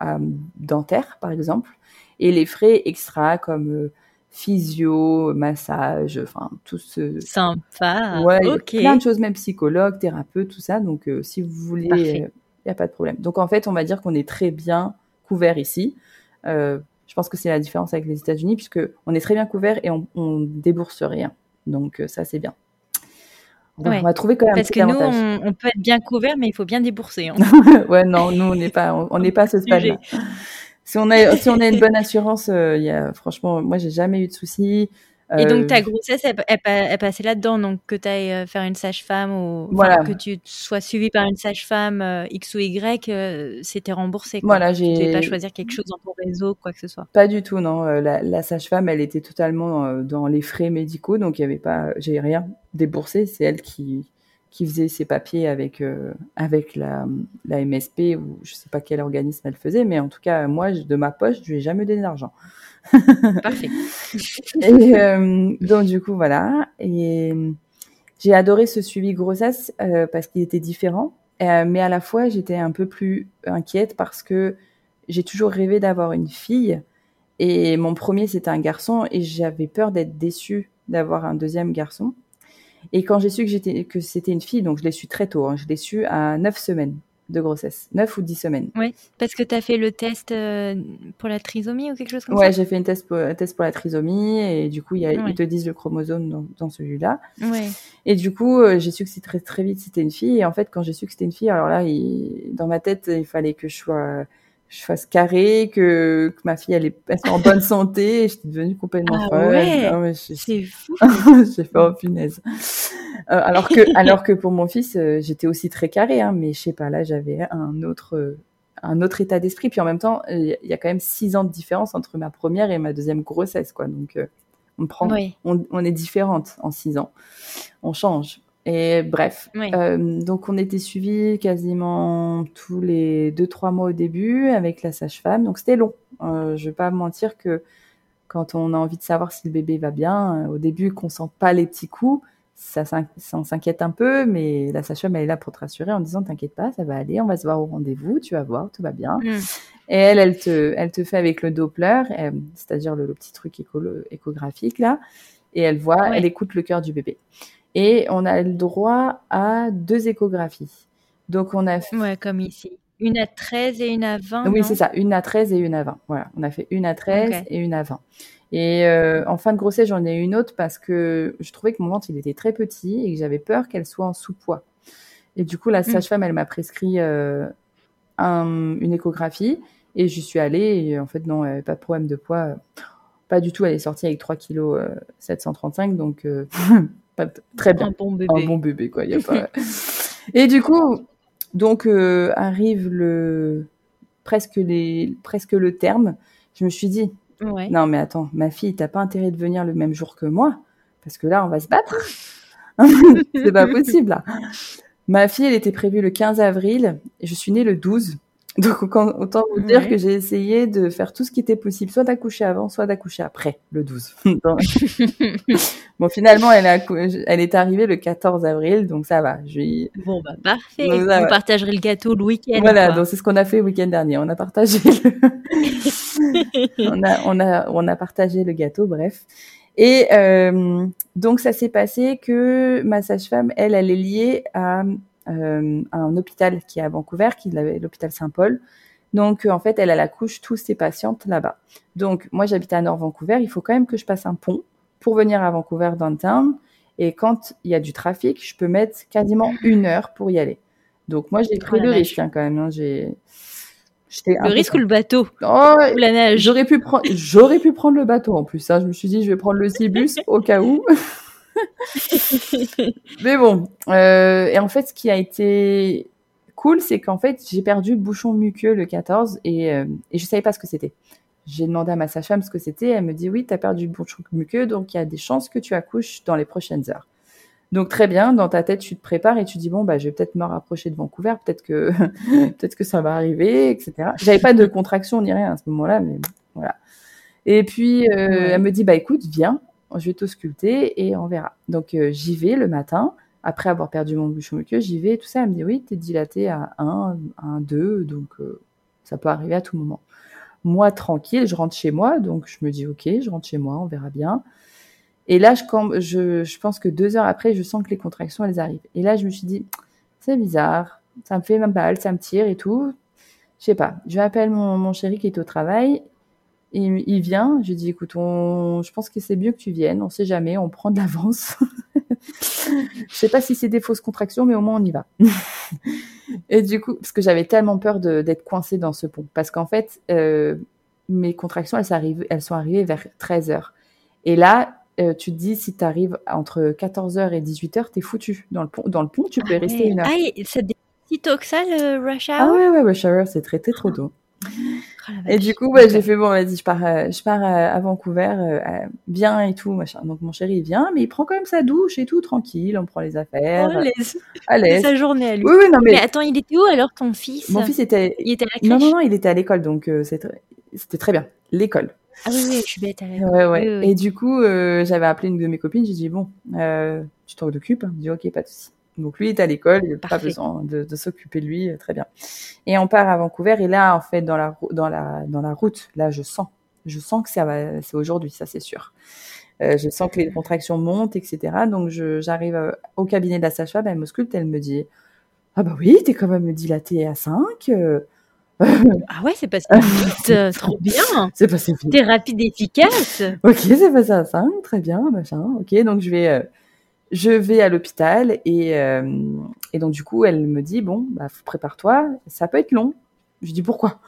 à dentaire par exemple, et les frais extra comme euh, physio, massage, enfin tout ce sympa. Ouais, plein de choses, même psychologue, thérapeute, tout ça. Donc si vous voulez, il n'y a pas de problème. Donc en fait, on va dire qu'on est très bien couvert ici. je pense que c'est la différence avec les États-Unis puisque on est très bien couvert et on, on débourse rien. Donc ça c'est bien. On va trouver quand même Parce que nous, on, peut être bien couvert, mais il faut bien débourser. Hein. ouais, non, nous, on n'est pas, on n'est pas à ce stade-là. Si on a, si on a une bonne assurance, euh, il y a, franchement, moi, j'ai jamais eu de soucis. Et donc ta euh, grossesse, elle, elle, passait là-dedans, donc que tu ailles euh, faire une sage-femme ou que tu sois suivi par une sage-femme euh, X ou Y, c'était remboursé. Quoi. Voilà, j'ai. Tu pas choisir quelque chose dans ton réseau, quoi que ce soit. Pas du tout, non. La, la sage-femme, elle était totalement dans les frais médicaux, donc il y avait pas, j'ai rien déboursé. C'est elle qui qui faisait ses papiers avec avec la, la MSP ou je sais pas quel organisme elle faisait, mais en tout cas moi de ma poche, je lui ai jamais donné d'argent. Parfait. et euh, donc du coup voilà. Et j'ai adoré ce suivi grossesse euh, parce qu'il était différent, euh, mais à la fois j'étais un peu plus inquiète parce que j'ai toujours rêvé d'avoir une fille et mon premier c'était un garçon et j'avais peur d'être déçue d'avoir un deuxième garçon. Et quand j'ai su que j'étais que c'était une fille, donc je l'ai su très tôt, hein, je l'ai su à neuf semaines de grossesse, 9 ou 10 semaines. Oui, parce que tu as fait le test euh, pour la trisomie ou quelque chose comme ça? Ouais, j'ai fait une test pour, un test pour la trisomie et du coup, y a, ils te disent le chromosome dans, celui-là. Ouais. Et du coup, euh, j'ai su que c'était très, très vite c'était une fille. Et en fait, quand j'ai su que c'était une fille, alors là, dans ma tête, il fallait que je sois je fasse carré, que, que ma fille elle est, en bonne santé. Et j'étais devenue complètement ah folle. Ouais, c'est fou. j'ai fait en punaise. Euh, alors que alors que pour mon fils, euh, j'étais aussi très carré, hein, mais je sais pas, là j'avais un autre un autre état d'esprit. Puis en même temps, il y a quand même six ans de différence entre ma première et ma deuxième grossesse, quoi. Donc euh, on prend, on, on, est différente en six ans. On change. Et bref, euh, donc on était suivis quasiment tous les deux trois mois au début avec la sage-femme. Donc c'était long. Euh, je vais pas mentir que quand on a envie de savoir si le bébé va bien, au début qu'on sent pas les petits coups, ça, s'inquiète un peu, mais la sage-femme elle est là pour te rassurer en disant t'inquiète pas, ça va aller, on va se voir au rendez-vous, tu vas voir, tout va bien. Mm. Et elle, elle te, elle te fait avec le Doppler, c'est-à-dire le, petit truc échographique là, et elle voit, elle écoute le cœur du bébé. Et on a le droit à deux échographies. Donc on a fait... Ouais, comme ici. Une à 13 et une à 20 Oui, c'est ça, une à 13 et une à 20. Voilà, on a fait une à 13 et une à 20. Et euh, en fin de grossesse, j'en ai une autre parce que je trouvais que mon ventre, il était très petit et que j'avais peur qu'elle soit en sous-poids. Et du coup, la hmm. sage-femme, elle m'a prescrit euh, une échographie et j'y suis allée. Et en fait, non, elle pas de problème de poids. Pas du tout, elle est sortie avec 3 kg 735, donc pas très bien. Un bon bébé. Un bon bébé, quoi. Y a pas... et du coup, donc euh, arrive le presque les presque le terme. Je me suis dit, non, mais attends, ma fille, t'as pas intérêt de venir le même jour que moi, parce que là, on va se battre. c'est pas possible, là. Ma fille, elle était prévue le 15 avril, et je suis née le 12. Donc, autant vous dire que j'ai essayé de faire tout ce qui était possible, soit d'accoucher avant, soit d'accoucher après, le 12. bon, finalement, elle, elle est arrivée le 14 avril, donc ça va. Je Bon, bah, parfait. vous partagerez le gâteau le week-end. Voilà, donc c'est ce qu'on a fait le week-end dernier. On a partagé on, a, on, a, on a partagé le gâteau, bref. Et euh, donc, ça s'est passé que ma sage-femme, elle, elle est liée à euh, un hôpital qui est à Vancouver, qui est l'hôpital Saint-Paul. Donc, en fait, elle, elle accouche tous ses patientes là-bas. Donc, moi, j'habite à Nord Vancouver. Il faut quand même que je passe un pont pour venir à Vancouver downtown. Et quand il y a du trafic, je peux mettre quasiment une heure pour y aller. Donc, moi, j'ai pris oh le risque hein, quand même. Hein. J'ai le risque ou le bateau? Oh, Ou la neige J'aurais pu, prendre, j'aurais pu prendre le bateau en plus. hein. Je me suis dit, je vais prendre le Cibus au cas où. Mais bon, euh, et en fait, ce qui a été cool, c'est qu'en fait, j'ai perdu bouchon muqueux le 14 et, euh, et je savais pas ce que c'était. J'ai demandé à ma sage-femme ce que c'était. Elle me dit oui, tu as perdu bouchon muqueux, donc il y a des chances que tu accouches dans les prochaines heures. Donc très bien, dans ta tête, tu te prépares et tu dis bon bah je vais peut-être me rapprocher de Vancouver, peut-être que peut-être que ça va arriver, etc. J'avais pas de contraction ni rien à ce moment-là, mais voilà. Et puis euh, elle me dit bah écoute viens, je vais t'ausculter et on verra. Donc euh, j'y vais le matin, après avoir perdu mon bouchon muqueux, j'y vais, tout ça. Elle me dit oui, t'es dilaté à 1, 1, 2, donc euh, ça peut arriver à tout moment. Moi, tranquille, je rentre chez moi, donc je me dis ok, je rentre chez moi, on verra bien. Et là, je, je, pense que deux heures après, je sens que les contractions, elles arrivent. Et là, je me suis dit, c'est bizarre, ça me fait mal, ça me tire et tout. Je sais pas. Je m'appelle mon, mon chéri qui est au travail il, il vient, je lui dis écoute, on, je pense que c'est mieux que tu viennes, on sait jamais, on prend de l'avance. je sais pas si c'est des fausses contractions, mais au moins on y va. et du coup, parce que j'avais tellement peur d'être coincée dans ce pont, parce qu'en fait, euh, mes contractions, elles, elles sont arrivées vers 13 heures. Et là, euh, tu te dis, si tu arrives entre 14h et 18h, t'es foutu. Dans le pont, dans le pont tu peux y rester une heure. Ah, c'est si tôt que ça, le rush hour? Ah ouais, ouais, rush hour, c'est traité trop tôt. Oh et du coup, ouais, j'ai fait bon, vas-y, je pars, euh, je pars euh, à Vancouver, euh, bien et tout, machin. Donc mon chéri il vient, mais il prend quand même sa douche et tout, tranquille, on prend les affaires. Oh, à l'aise. sa journée à lui. Oui, oui, non mais. Mais attends, il était où alors ton fils Mon fils était. Il était à la crèche. Non, non, non, il était à l'école, donc c'était très bien. L'école. Ah oui, oui, je suis bête. À ouais, ouais. Et du coup, j'avais appelé une de mes copines, j'ai dit bon, tu t'en occupes Il me dit ok, pas de souci. Donc lui est à l'école, il n'a pas besoin de, de s'occuper de lui, euh, très bien. Et on part à Vancouver et là en fait dans la dans la dans la route, là je sens, je sens que ça va, c'est aujourd'hui, ça c'est sûr. Euh, je sens que les contractions montent, etc. Donc j'arrive euh, au cabinet de la sage-femme, elle m'ausculte, elle me dit ah bah oui, t'es quand même dilatée à 5. Euh. ah ouais, c'est passé vite, trop bien. C'est passé vite. T'es rapide et efficace. ok, c'est passé à 5, très bien, machin. Ok, donc je vais je vais à l'hôpital et, euh, et donc du coup elle me dit bon bah prépare-toi ça peut être long. Je dis pourquoi?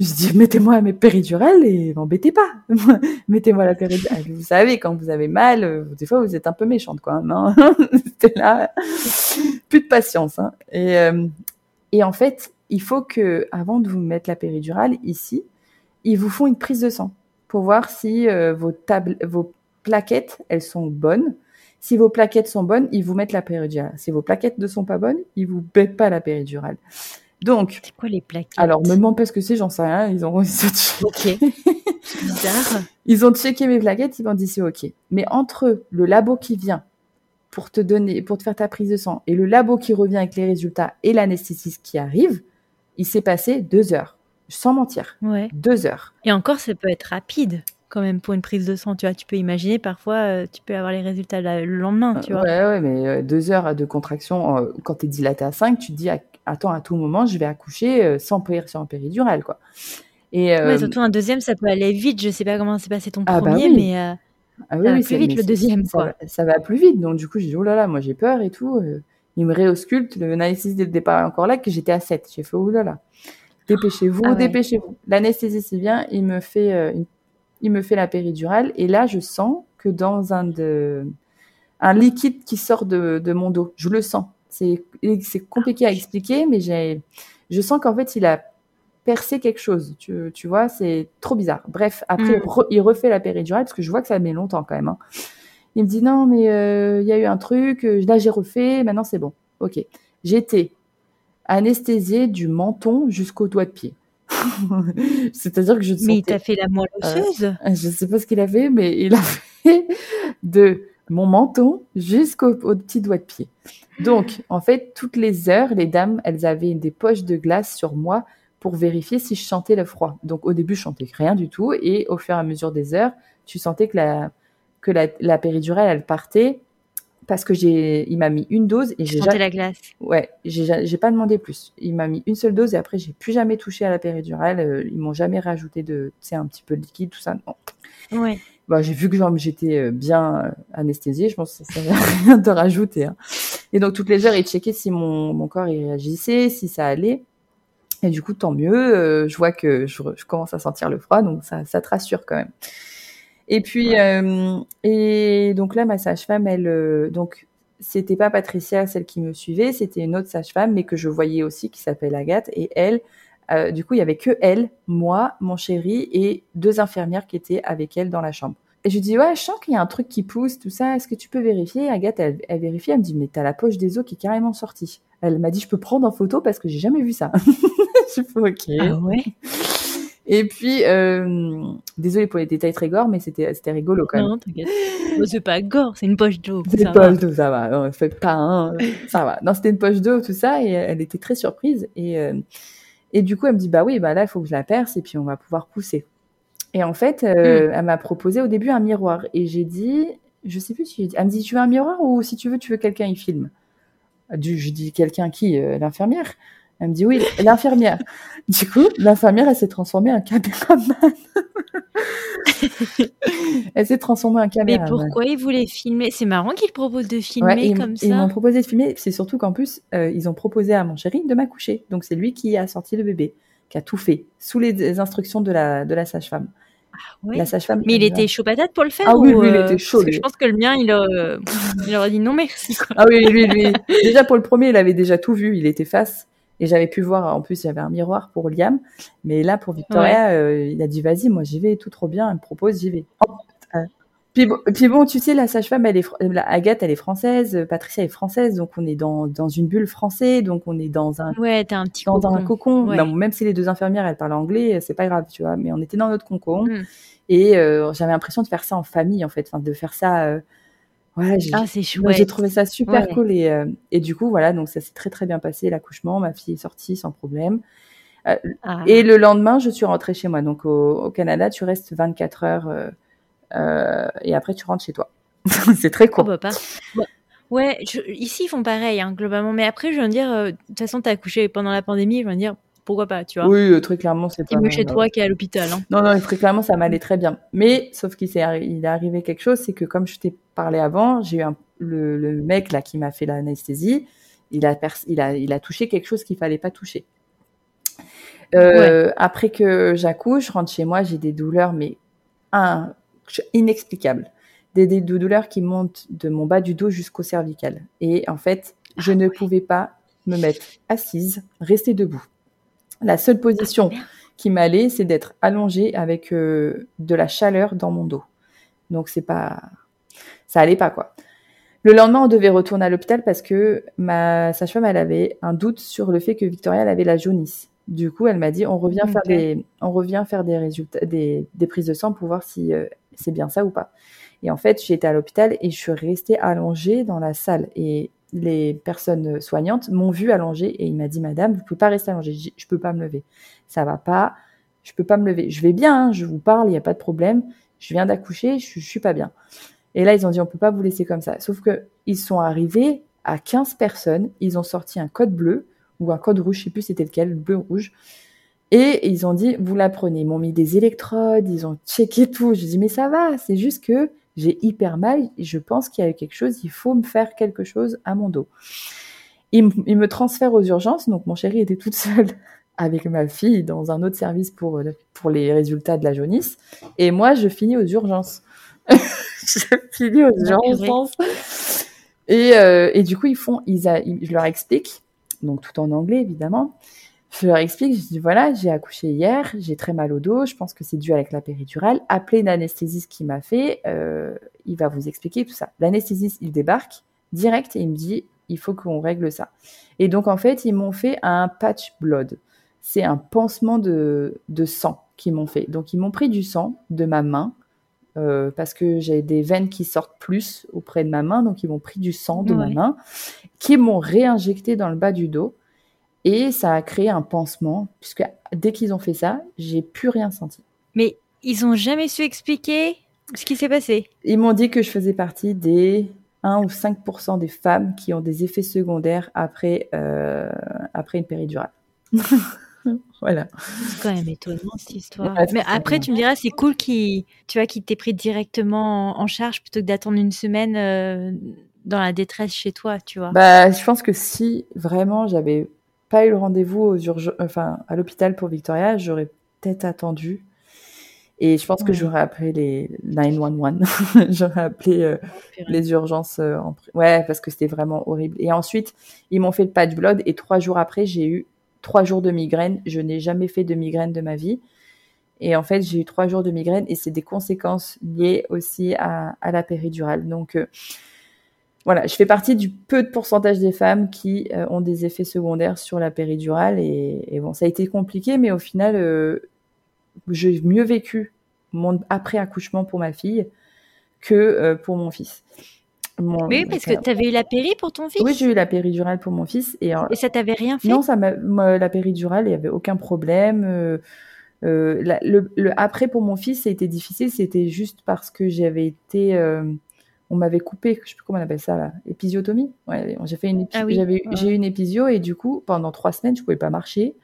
Je dis mettez-moi mes péridurales et m'embêtez pas. Mettez-moi la péridurale. Vous savez quand vous avez mal euh, des fois vous êtes un peu méchante quoi non? C'était là. Plus de patience hein. et euh, et en fait il faut que avant de vous mettre la péridurale ici ils vous font une prise de sang pour voir si tables vos plaquettes elles sont bonnes si vos plaquettes sont bonnes, ils vous mettent la péridurale. Si vos plaquettes ne sont pas bonnes, ils vous mettent pas la péridurale. Donc. C'est quoi les plaquettes? Alors, me demande pas ce que c'est, j'en sais rien. Ils ont. ok. Bizarre. Ils ont checké mes plaquettes, ils m'ont dit c'est ok. Mais entre le labo qui vient pour te donner, pour te faire ta prise de sang, et le labo qui revient avec les résultats et l'anesthésiste qui arrive, il s'est passé deux heures. Sans mentir. Ouais. Deux heures. Et encore, ça peut être rapide quand même pour une prise de sang, tu vois. Tu peux imaginer, parfois, euh, tu peux avoir les résultats le lendemain, tu vois. Ouais, ouais, mais euh, deux heures de contraction, euh, quand tu es dilaté à 5, tu te dis, attends, à tout moment, je vais accoucher sans, sans péridurale, quoi. Et, ouais, surtout un deuxième, ça peut aller vite. Je sais pas comment s'est passé ton ah, bah premier, mais ah, oui, ça va plus vite le deuxième, ça, quoi. Ça, va plus vite. Donc, du coup, j'ai dit, oh là là, moi, j'ai peur et tout. il me réausculte. Dès le départ encore là, que j'étais à 7. J'ai fait, oh là là. Dépêchez-vous, ah dépêchez-vous. L'anesthésiste vient, il me fait euh, il me fait la péridurale et là je sens que dans un de un liquide qui sort de, de mon dos, je le sens. C'est c'est compliqué à expliquer, mais j'ai je sens qu'en fait il a percé quelque chose. Tu, tu vois, c'est trop bizarre. Bref, après mm. il refait la péridurale parce que je vois que ça met longtemps quand même. Hein. Il me dit non mais euh, il y a eu un truc, euh, là j'ai refait, maintenant c'est bon. Ok. J'étais anesthésié du menton jusqu'au doigt de pied. C'est-à-dire que je Mais il t'a fait la moelle euh, osseuse Je Je sais pas ce qu'il a fait, mais il a fait de mon menton jusqu'au petit doigt de pied. Donc, en fait, toutes les heures, les dames, elles avaient des poches de glace sur moi pour vérifier si je sentais le froid. Donc, au début, je sentais rien du tout, et au fur et à mesure des heures, tu sentais que la, que la, la péridurale, elle partait parce que j'ai, il m'a mis une dose et j'ai jamais la glace. Ouais, j'ai, j'ai pas demandé plus. Il m'a mis une seule dose et après j'ai plus jamais touché à la péridurale. Euh, ils m'ont jamais rajouté de, tu sais, un petit peu de liquide, tout ça. Non. Ouais. Bah, j'ai vu que j'étais euh, bien euh, anesthésiée. Je pense que ça sert rien de rajouter. Hein. Et donc toutes les heures, ils checkaient si mon, mon corps il réagissait, si ça allait. Et du coup, tant mieux. je vois que je, je, commence à sentir le froid, donc ça, ça te rassure quand même. Et puis, euh, et donc là, ma sage-femme, elle, euh, donc, c'était pas Patricia, celle qui me suivait, c'était une autre sage-femme, mais que je voyais aussi, qui s'appelle Agathe. Et elle, euh, du coup, il y avait que elle, moi, mon chéri et deux infirmières qui étaient avec elle dans la chambre. Et je dis, ouais, je sens qu'il y a un truc qui pousse, tout ça, est-ce que tu peux vérifier? Agathe, elle, elle vérifie, elle me dit, mais t'as la poche des os qui est carrément sortie. Elle m'a dit, je peux prendre en photo parce que j'ai jamais vu ça. je fais, ok. Ah ouais et puis, euh, désolé pour les détails très gore, mais c'était rigolo quand même. Non, t'inquiète. c'est pas gore, c'est une poche d'eau. C'est une poche d'eau, ça va. Non, fait pas un, ça va. Non, c'était une poche d'eau, tout ça, et elle était très surprise. Et euh, et du coup, elle me dit bah oui, bah là, il faut que je la perce et puis on va pouvoir pousser. Et en fait, euh, hmm. elle m'a proposé au début un miroir et j'ai dit, je sais plus si j'ai dit, elle me dit tu veux un miroir ou si tu veux, tu veux quelqu'un il filme? Du, je dis quelqu'un qui, euh, l'infirmière. Elle me dit oui, l'infirmière. du coup, l'infirmière, elle s'est transformée en caméraman. elle s'est transformée en caméraman. Mais pourquoi ils voulaient filmer? C'est marrant qu'ils proposent de filmer comme ça. Ils m'ont proposé de filmer. C'est surtout qu'en plus, euh, ils ont proposé à mon chéri de m'accoucher. Donc c'est lui qui a sorti le bébé, qui a tout fait sous les instructions de la de la sage-femme. Ah la sage-femme. Mais il était chaud patate pour le faire. Ah oui, lui, il euh, était chaud. Je pense que le mien, il, il aurait dit non merci. Ah oui, lui, lui. déjà pour le premier, il avait déjà tout vu. Il était face. Et j'avais pu voir, en plus, il y avait un miroir pour Liam. Mais là, pour Victoria, euh, il a dit, vas-y, moi, j'y vais, tout trop bien. Elle me propose, j'y vais. Puis bon, puis bon, tu sais, la sage-femme, elle est, la Agathe, elle est française, Patricia est française, donc on est dans, dans une bulle française, donc on est dans un, ouais, t'es un petit dans cocon. un cocon. même si les deux infirmières, elles parlent anglais, c'est pas grave, tu vois, mais on était dans notre cocon. Hmm. Et euh, j'avais l'impression de faire ça en famille, en fait, enfin, de faire ça, ah, c'est chouette. J'ai trouvé ça super cool et, euh, et du coup voilà donc ça s'est très très bien passé l'accouchement, ma fille est sortie sans problème. Euh, ah. Et le lendemain je suis rentrée chez moi donc au, Canada tu restes 24 heures euh, et après tu rentres chez toi. c'est très court. Oh, bah, bah, ouais, ici ils font pareil hein, globalement mais après je veux dire de toute façon t'as accouché pendant la pandémie je veux dire pourquoi pas, tu vois. Oui, très clairement, c'est pas. mieux chez toi qui est à l'hôpital. Hein. Non, non, très clairement, ça m'allait très bien. Mais, sauf qu'il s'est, il est arrivé quelque chose, c'est que comme je t'ai parlé avant, j'ai eu un, le, le, mec là qui m'a fait l'anesthésie, il a, il a, il a touché quelque chose qu'il fallait pas toucher. Euh, Après que j'accouche, je rentre chez moi, j'ai des douleurs, mais un, inexplicables. Des, des douleurs qui montent de mon bas du dos jusqu'au cervical. Et en fait, je ah ne pouvais pas me mettre assise, rester debout. La seule position qui m'allait, c'est d'être allongée avec euh, de la chaleur dans mon dos. Donc c'est pas, ça allait pas quoi. Le lendemain, on devait retourner à l'hôpital parce que ma sage-femme, elle avait un doute sur le fait que Victoria elle avait la jaunisse. Du coup, elle m'a dit, on revient faire des, on revient faire des résultats, des, des prises de sang pour voir si euh, c'est bien ça ou pas. Et en fait, j'étais à l'hôpital et je suis restée allongée dans la salle. Et les personnes soignantes m'ont vue allongée et il m'a dit, Madame, vous pouvez pas rester allongée. Je, je peux pas me lever. Ça va pas. Je peux pas me lever. Je vais bien. Hein, je vous parle. Il n'y a pas de problème. Je viens d'accoucher. Je, je suis pas bien. Et là, ils ont dit, on peut pas vous laisser comme ça. Sauf que ils sont arrivés à 15 personnes. Ils ont sorti un code bleu ou un code rouge, je sais plus c'était lequel, bleu rouge. Et ils ont dit, vous la prenez. Ils m'ont mis des électrodes, ils ont checké tout. Je dis, mais ça va, c'est juste que j'ai hyper mal. Je pense qu'il y a eu quelque chose, il faut me faire quelque chose à mon dos. Ils, me transfèrent aux urgences, donc mon chéri était toute seule avec ma fille dans un autre service pour, pour les résultats de la jaunisse. Et moi, je finis aux urgences. je finis aux urgences. Et, euh, et du coup, ils font, ils, je leur explique donc tout en anglais évidemment. Je leur explique, je dis voilà, j'ai accouché hier, j'ai très mal au dos, je pense que c'est dû avec la péridurale. Appelez l'anesthésiste qui m'a fait, euh, il va vous expliquer tout ça. L'anesthésiste, il débarque direct et il me dit il faut qu'on règle ça. Et donc en fait, ils m'ont fait un patch blood. C'est un pansement de, de sang qu'ils m'ont fait. Donc ils m'ont pris du sang de ma main euh, parce que j'ai des veines qui sortent plus auprès de ma main, donc ils m'ont pris du sang de ma main, qui m'ont réinjecté dans le bas du dos, et ça a créé un pansement, puisque dès qu'ils ont fait ça, j'ai plus rien senti. Mais ils ont jamais su expliquer ce qui s'est passé. Ils m'ont dit que je faisais partie des 1 ou 5% des femmes qui ont des effets secondaires après, euh, après une péridurale. voilà. C'est quand même étonnant cette histoire. Mais après, tu me diras, c'est cool qu'il, tu vois, t'ait pris directement en charge plutôt que d'attendre une semaine euh, dans la détresse chez toi, tu vois. Bah, je pense que si vraiment j'avais pas eu le rendez-vous aux urgences, enfin, à l'hôpital pour Victoria, j'aurais peut-être attendu. Et je pense que j'aurais appelé les 911. j'aurais appelé euh, les urgences. Euh, en... Ouais, parce que c'était vraiment horrible. Et ensuite, ils m'ont fait le patch blood et trois jours après, j'ai eu trois jours de migraine. Je n'ai jamais fait de migraine de ma vie. Et en fait, j'ai eu trois jours de migraine et c'est des conséquences liées aussi à, la péridurale. Donc, euh, voilà, je fais partie du peu de pourcentage des femmes qui euh, ont des effets secondaires sur la péridurale. Et, bon, ça a été compliqué, mais au final, euh, j'ai mieux vécu mon après-accouchement pour ma fille que pour mon fils oui, parce que tu avais eu la péri pour ton fils? Oui, j'ai eu la péridurale pour mon fils. Et, et ça t'avait rien fait? Non, ça la péridurale, il n'y avait aucun problème. Euh, euh, le, après, pour mon fils, ça a été difficile. C'était juste parce que j'avais été. On m'avait coupé, je sais plus comment on appelle ça là, épisiotomie. Ouais, j'ai fait une, ah j'avais, j'ai eu une épisio et du coup, pendant trois semaines, je pouvais pas marcher.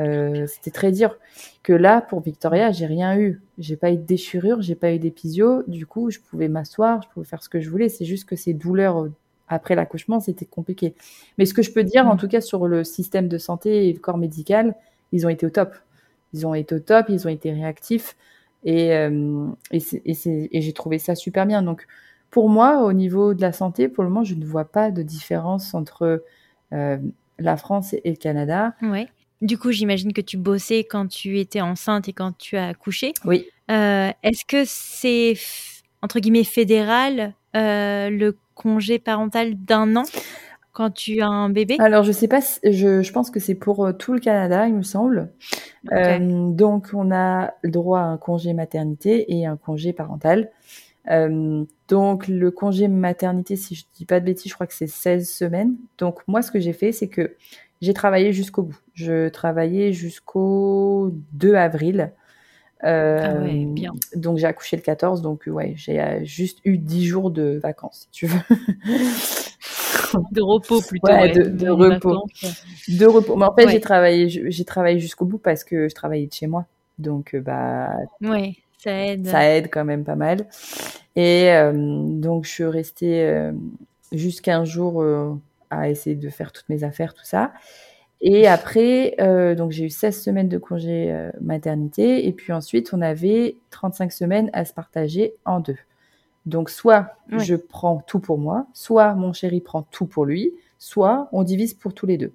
Euh, c'était très dur. Que là, pour Victoria, j'ai rien eu. J'ai pas eu de déchirure, j'ai pas eu d'épisio. Du coup, je pouvais m'asseoir, je pouvais faire ce que je voulais. C'est juste que ces douleurs euh, après l'accouchement, c'était compliqué. Mais ce que je peux dire, en mm. tout cas, sur le système de santé et le corps médical, ils ont été au top. Ils ont été au top, ils ont été réactifs. Et, euh, et, et j'ai trouvé ça super bien. Donc, pour moi, au niveau de la santé, pour le moment, je ne vois pas de différence entre euh, la France et le Canada. Oui. Du coup, j'imagine que tu bossais quand tu étais enceinte et quand tu as accouché. Oui. Euh, est-ce que c'est, entre guillemets, fédéral, euh, le congé parental d'un an quand tu as un bébé? Alors, je sais pas, je, je pense que c'est pour tout le Canada, il me semble. donc, on a le droit à un congé maternité et un congé parental. Donc, le congé maternité, si je dis pas de bêtises, je crois que c'est 16 semaines. Donc, moi, ce que j'ai fait, c'est que j'ai travaillé jusqu'au bout. Je travaillais jusqu'au 2 avril. Euh, ah ouais, bien. Donc j'ai accouché le 14, donc ouais, j'ai euh, juste eu 10 jours de vacances, si tu veux. de repos plutôt. Ouais, de, repos. De repos. Mais en fait, j'ai travaillé, j'ai travaillé jusqu'au bout parce que je travaillais de chez moi. Donc, euh, bah. Ouais, ça aide. Ça aide quand même pas mal. Et donc, je suis restée euh, juste 15 jours à essayer de faire toutes mes affaires, tout ça. Et après, euh, donc j'ai eu 16 semaines de congé euh, maternité, et puis ensuite on avait 35 semaines à se partager en deux. Donc soit je prends tout pour moi, soit mon chéri prend tout pour lui, soit on divise pour tous les deux.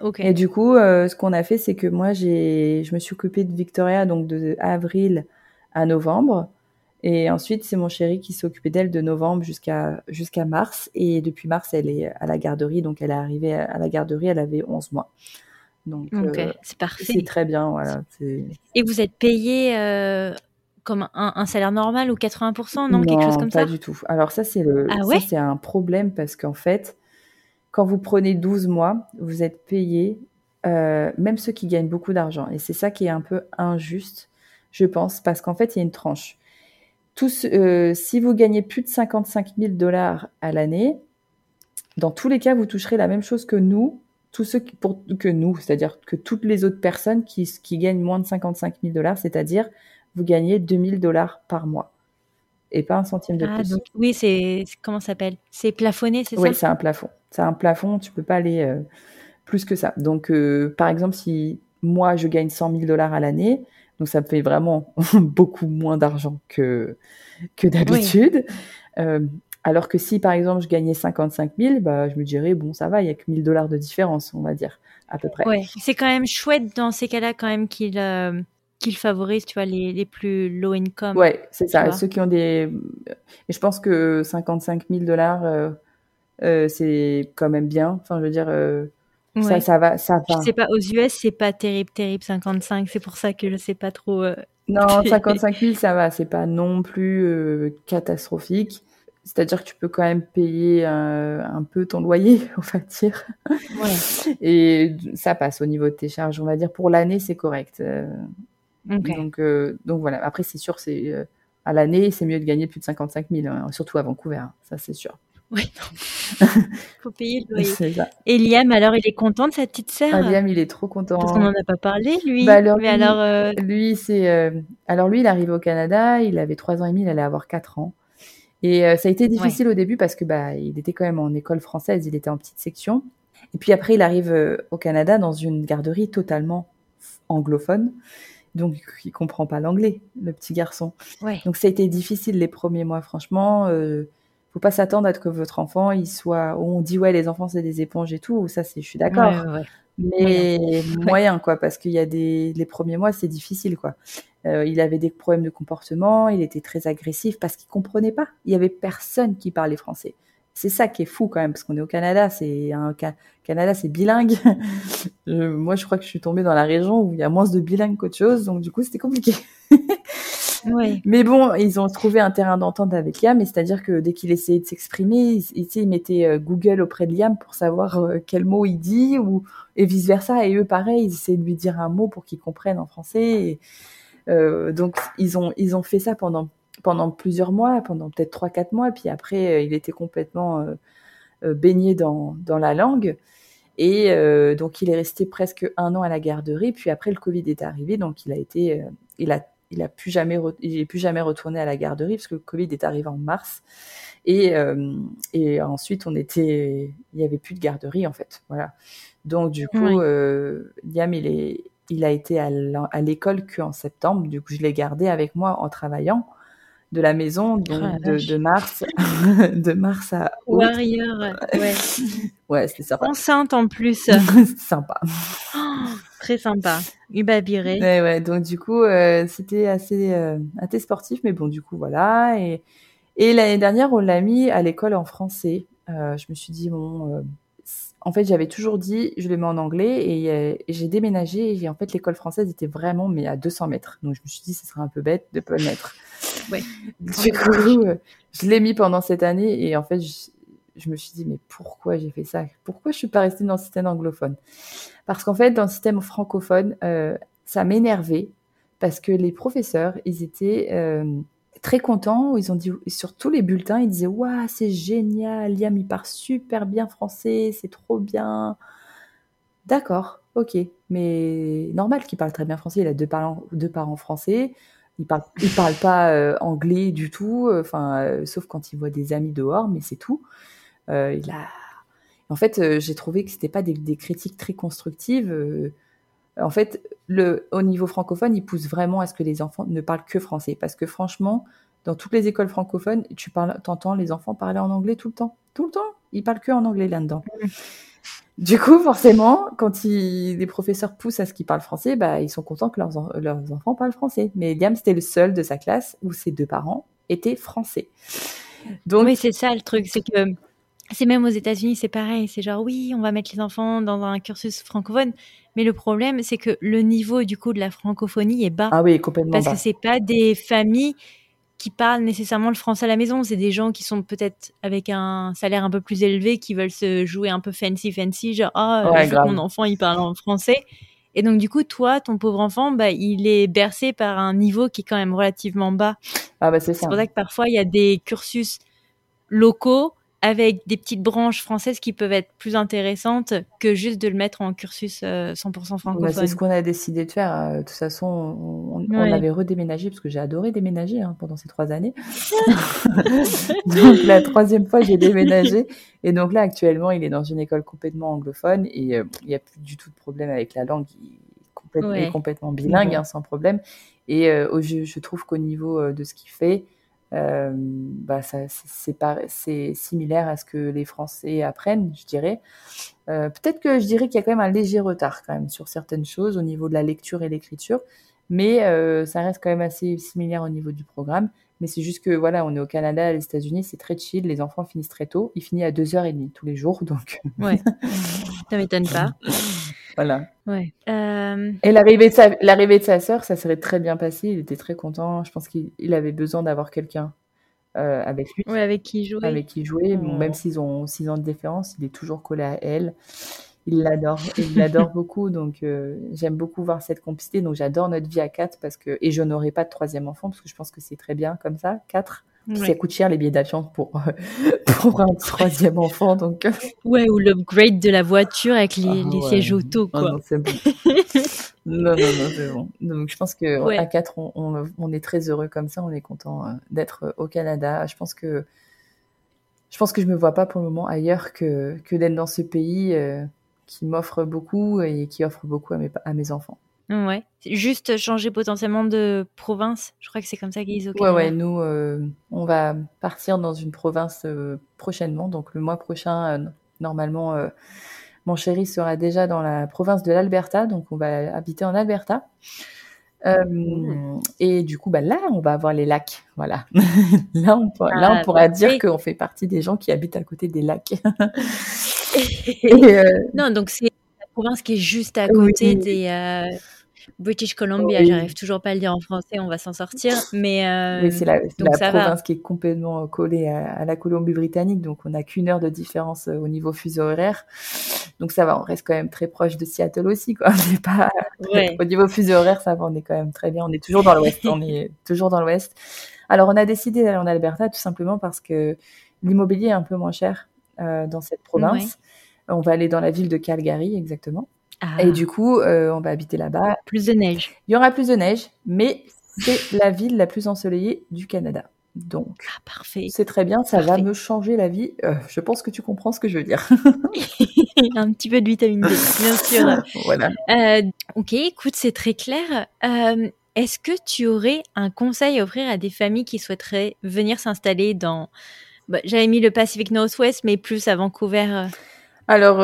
Okay. Et du coup, euh, ce qu'on a fait, c'est que moi j'ai, je me suis occupée de Victoria donc de avril à novembre, Et ensuite, c'est mon chéri qui s'est occupé d'elle de novembre jusqu'à jusqu'à mars. Et depuis mars, elle est à la garderie. Donc, elle est arrivée à la garderie, elle avait 11 mois. Donc, euh, c'est parfait. C'est très bien, voilà. Et vous êtes payé euh, comme un, salaire normal ou 80%, non, Quelque chose comme ça? pas du tout. Alors ça, c'est le, ah c'est un problème parce qu'en fait, quand vous prenez 12 mois, vous êtes payé, euh, même ceux qui gagnent beaucoup d'argent. Et c'est ça qui est un peu injuste, je pense, parce qu'en fait, il y a une tranche. Tous, euh, si vous gagnez plus de 55 000 dollars à l'année, dans tous les cas, vous toucherez la même chose que nous, tous ceux qui, pour, que nous, c'est-à-dire que toutes les autres personnes qui, qui gagnent moins de 55 000 dollars, c'est-à-dire vous gagnez 2000 dollars par mois et pas un centime de ah, plus. Donc, oui, c'est comment ça s'appelle? C'est plafonné, c'est ça? Oui, c'est un plafond. C'est un plafond, tu peux pas aller euh, plus que ça. Donc, euh, par exemple, si moi je gagne 100 000 dollars à l'année, donc ça me fait vraiment beaucoup moins d'argent que, que d'habitude. Euh, alors que si, par exemple, je gagnais 55 000, bah, je me dirais, bon, ça va, il y a que 1000 dollars de différence, on va dire, à peu près. Ouais, c'est quand même chouette dans ces cas-là, quand même, qu'il euh, favorise, tu vois, les, les plus low income. Ouais, c'est ça. Ceux qui ont des. Et je pense que 55 000 dollars, euh, c'est quand même bien. Enfin, je veux dire. Ça, ça va, ça va. Je sais pas, aux US, c'est pas terrible, terrible 55. C'est pour ça que je sais pas trop. Euh, non, 55 000, ça va. C'est pas non plus euh, catastrophique. C'est-à-dire que tu peux quand même payer euh, un peu ton loyer, on va dire. Ouais. Et ça passe au niveau de tes charges. On va dire pour l'année, c'est correct. Donc, donc voilà. Après, c'est sûr, c'est à l'année, c'est mieux de gagner plus de 55 000, hein, surtout à Vancouver. Hein. Ça, c'est sûr. Oui, faut payer le loyer. Et Liam, alors, il est content de sa petite sœur? Ah, Liam, il est trop content. Parce qu'on n'en a pas parlé, lui. Bah, alors, Mais lui, alors, euh, lui, c'est, euh, alors lui, il est arrivé au Canada, il avait 3 ans et demi, il allait avoir 4 ans. Et euh, ça a été difficile au début parce que bah, il était quand même en école française, il était en petite section. Et puis après, il arrive au Canada dans une garderie totalement anglophone. Donc, il comprend pas l'anglais, le petit garçon. Donc, ça a été difficile les premiers mois, franchement faut pas s'attendre à ce que votre enfant, il soit. On dit ouais, les enfants c'est des éponges et tout. Ça, c'est, je suis d'accord. Mais moyen. quoi, parce qu'il y a des les premiers mois, c'est difficile quoi. Euh, il avait des problèmes de comportement, il était très agressif parce qu'il comprenait pas. Il y avait personne qui parlait français. C'est ça qui est fou quand même, parce qu'on est au Canada, c'est un Canada, c'est bilingue. moi, je crois que je suis tombée dans la région où il y a moins de bilingues qu'autre chose, donc du coup, c'était compliqué. Mais bon, ils ont trouvé un terrain d'entente avec Liam, c'est-à-dire que dès qu'il essayait de s'exprimer, il, il, mettait euh, Google auprès de Liam pour savoir euh, quel mot il dit, ou et vice versa. Et eux, pareil, ils essayaient de lui dire un mot pour qu'il comprenne en français. euh, donc ils ont ils ont fait ça pendant pendant plusieurs mois, pendant peut-être trois quatre mois. Puis après, il était complètement baigné dans dans la langue. Et donc il est resté presque un an à la garderie. Puis après, le Covid est arrivé, donc il a été il a il a plus jamais, il est plus jamais retourné à la garderie parce que le Covid est arrivé en mars. Et, euh, et ensuite, on était, il y avait plus de garderie en fait. Voilà. Donc du coup, euh, Liam, il est, il a été à l'école qu'en septembre. Du coup, je l'ai gardé avec moi en travaillant de la maison, donc oh de, mars, de mars à août. Warrior, ouais. ouais, c'était sympa. Enceinte en plus. sympa. Très sympa. Ubabiré. Ouais, ouais. Donc du coup, euh, c'était assez, euh, assez sportif, mais bon, du coup, voilà. Et, et l'année dernière, on l'a mis à l'école en français. Euh, je me suis dit bon. en fait, j'avais toujours dit, je le mets en anglais et, j'ai déménagé et en fait, l'école française était vraiment mais à 200 mètres. Donc, je me suis dit, ce serait un peu bête de pas le mettre. Ouais. Du coup, euh, je l'ai mis pendant cette année et en fait, je, me suis dit, mais pourquoi j'ai fait ça? Pourquoi je suis pas restée dans le système anglophone? Parce qu'en fait, dans le système francophone, euh, ça m'énervait parce que les professeurs, ils étaient euh, très contents. Ils ont dit sur tous les bulletins, ils disaient, waouh, c'est génial, Liam, il parle super bien français, c'est trop bien. D'accord, ok, mais normal qu'il parle très bien français. Il a deux parents, deux parents français. Il parle, il parle pas euh, anglais du tout, enfin, sauf quand il voit des amis dehors, mais c'est tout. Il a, en fait, j'ai trouvé que c'était pas des, des, critiques très constructives. en fait, le, au niveau francophone, il pousse vraiment à ce que les enfants ne parlent que français, parce que franchement, dans toutes les écoles francophones, tu parles, entends les enfants parler en anglais tout le temps, tout le temps. Ils parlent que en anglais là-dedans. Mmh. Du coup, forcément, quand les professeurs poussent à ce qu'ils parlent français, bah, ils sont contents que leurs, enfants parlent français. Mais Liam, c'était le seul de sa classe où ses deux parents étaient français. Donc, oui, c'est ça le truc, c'est que c'est même aux États-Unis, c'est pareil. C'est genre, oui, on va mettre les enfants dans un cursus francophone. Mais le problème, c'est que le niveau du coup de la francophonie est bas. Ah oui, complètement Parce bas. que c'est pas des familles qui parlent nécessairement le français à la maison. C'est des gens qui sont peut-être avec un salaire un peu plus élevé, qui veulent se jouer un peu fancy, fancy, genre, ah, oh, ouais, mon enfant, il parle en français. Et donc, du coup, toi, ton pauvre enfant, bah, il est bercé par un niveau qui est quand même relativement bas. Ah bah c'est ça. C'est pour ça que parfois, il y a des cursus locaux avec des petites branches françaises qui peuvent être plus intéressantes que juste de le mettre en cursus 100% euh, francophone. Bah, c'est ce qu'on a décidé de faire. Euh, de toute façon, on, on, avait redéménagé parce que j'ai adoré déménager hein, pendant ces trois années. donc la troisième fois, j'ai déménagé et donc là, actuellement, il est dans une école complètement anglophone et euh, il n'y a plus du tout de problème avec la langue. Il est complètement, ouais. complètement bilingue, hein, sans problème. Et je, je, trouve qu'au niveau de ce qu'il fait, euh, bah ça, c'est, c'est similaire à ce que les Français apprennent, je dirais. Euh, peut-être que je dirais qu'il y a quand même un léger retard quand même sur certaines choses au niveau de la lecture et l'écriture, mais euh, ça reste quand même assez similaire au niveau du programme. Mais c'est juste que voilà, on est au Canada, les États-Unis, c'est très chill. Les enfants finissent très tôt. Ils finissent à 2h30 tous les jours, donc. Ouais. ça m'étonne pas. Voilà. Ouais. Euh... Et l'arrivée de sa l'arrivée de sa sœur, ça serait très bien passé. Il était très content. Je pense qu'il avait besoin d'avoir quelqu'un euh, avec lui. Ouais, avec qui jouer. Avec qui jouer. Bon, même s'ils ont six ans de différence, il est toujours collé à elle. Il l'adore, il l'adore beaucoup. Donc euh, j'aime beaucoup voir cette complicité. Donc j'adore notre vie à quatre parce que et je n'aurai pas de troisième enfant parce que je pense que c'est très bien comme ça, quatre. Puis Ouais. ça coûte cher les billets d'avion pour pour un troisième enfant. Donc Ouais, ou l'upgrade de la voiture avec les, Ah, les ouais. sièges auto, Ah quoi. non, c'est bon. non, non, non, c'est bon. Donc, je pense que Ouais. à quatre, on, on, on est très heureux comme ça. On est content euh, d'être euh, au Canada. Je pense que je pense que je me vois pas pour le moment ailleurs que que d'être dans ce pays euh, qui m'offre beaucoup et qui offre beaucoup à mes à mes enfants. Ouais. Juste changer potentiellement de province. Je crois que c'est comme ça qu'ils au Ouais, ouais. Nous, euh, on va partir dans une province euh, prochainement. Donc, le mois prochain, euh, normalement, mon chéri sera déjà dans la province de l'Alberta. Donc, on va habiter en Alberta. Et du coup, bah, là, on va avoir les lacs. Voilà. là, on, pourra- là, Ah, on pourra dire qu'on fait partie des gens qui habitent à côté des lacs. et, Non, donc c'est la province qui est juste à Oui. côté des euh, British Columbia. Oui. J'arrive toujours pas à le dire en français, on va s'en sortir. Mais euh, Oui, c'est la, donc la ça va. province qui est complètement collée à, à la Colombie-Britannique, donc on n'a qu'une heure de différence euh, au niveau fuseau horaire. Donc ça va, on reste quand même très proche de Seattle aussi, quoi. On n'est pas Ouais. au niveau fuseau horaire, ça va, on est quand même très bien. On est toujours dans l'Ouest, on est toujours dans l'Ouest. Alors on a décidé d'aller en Alberta tout simplement parce que l'immobilier est un peu moins cher euh, dans cette province. On va aller dans la ville de Calgary exactement. Ah, Et du coup, euh, on va habiter là-bas. plus de neige. Il y aura plus de neige, mais c'est la ville la plus ensoleillée du Canada. Donc, Ah, parfait. c'est très bien, ça va me changer la vie. Euh, je pense que tu comprends ce que je veux dire. Un petit peu de vitamine D, bien sûr. voilà. Euh, ok, écoute, c'est très clair. Est-ce que tu aurais un conseil à offrir à des familles qui souhaiteraient venir s'installer dans... bah, J'avais mis le Pacific Northwest, mais plus à Vancouver. Alors,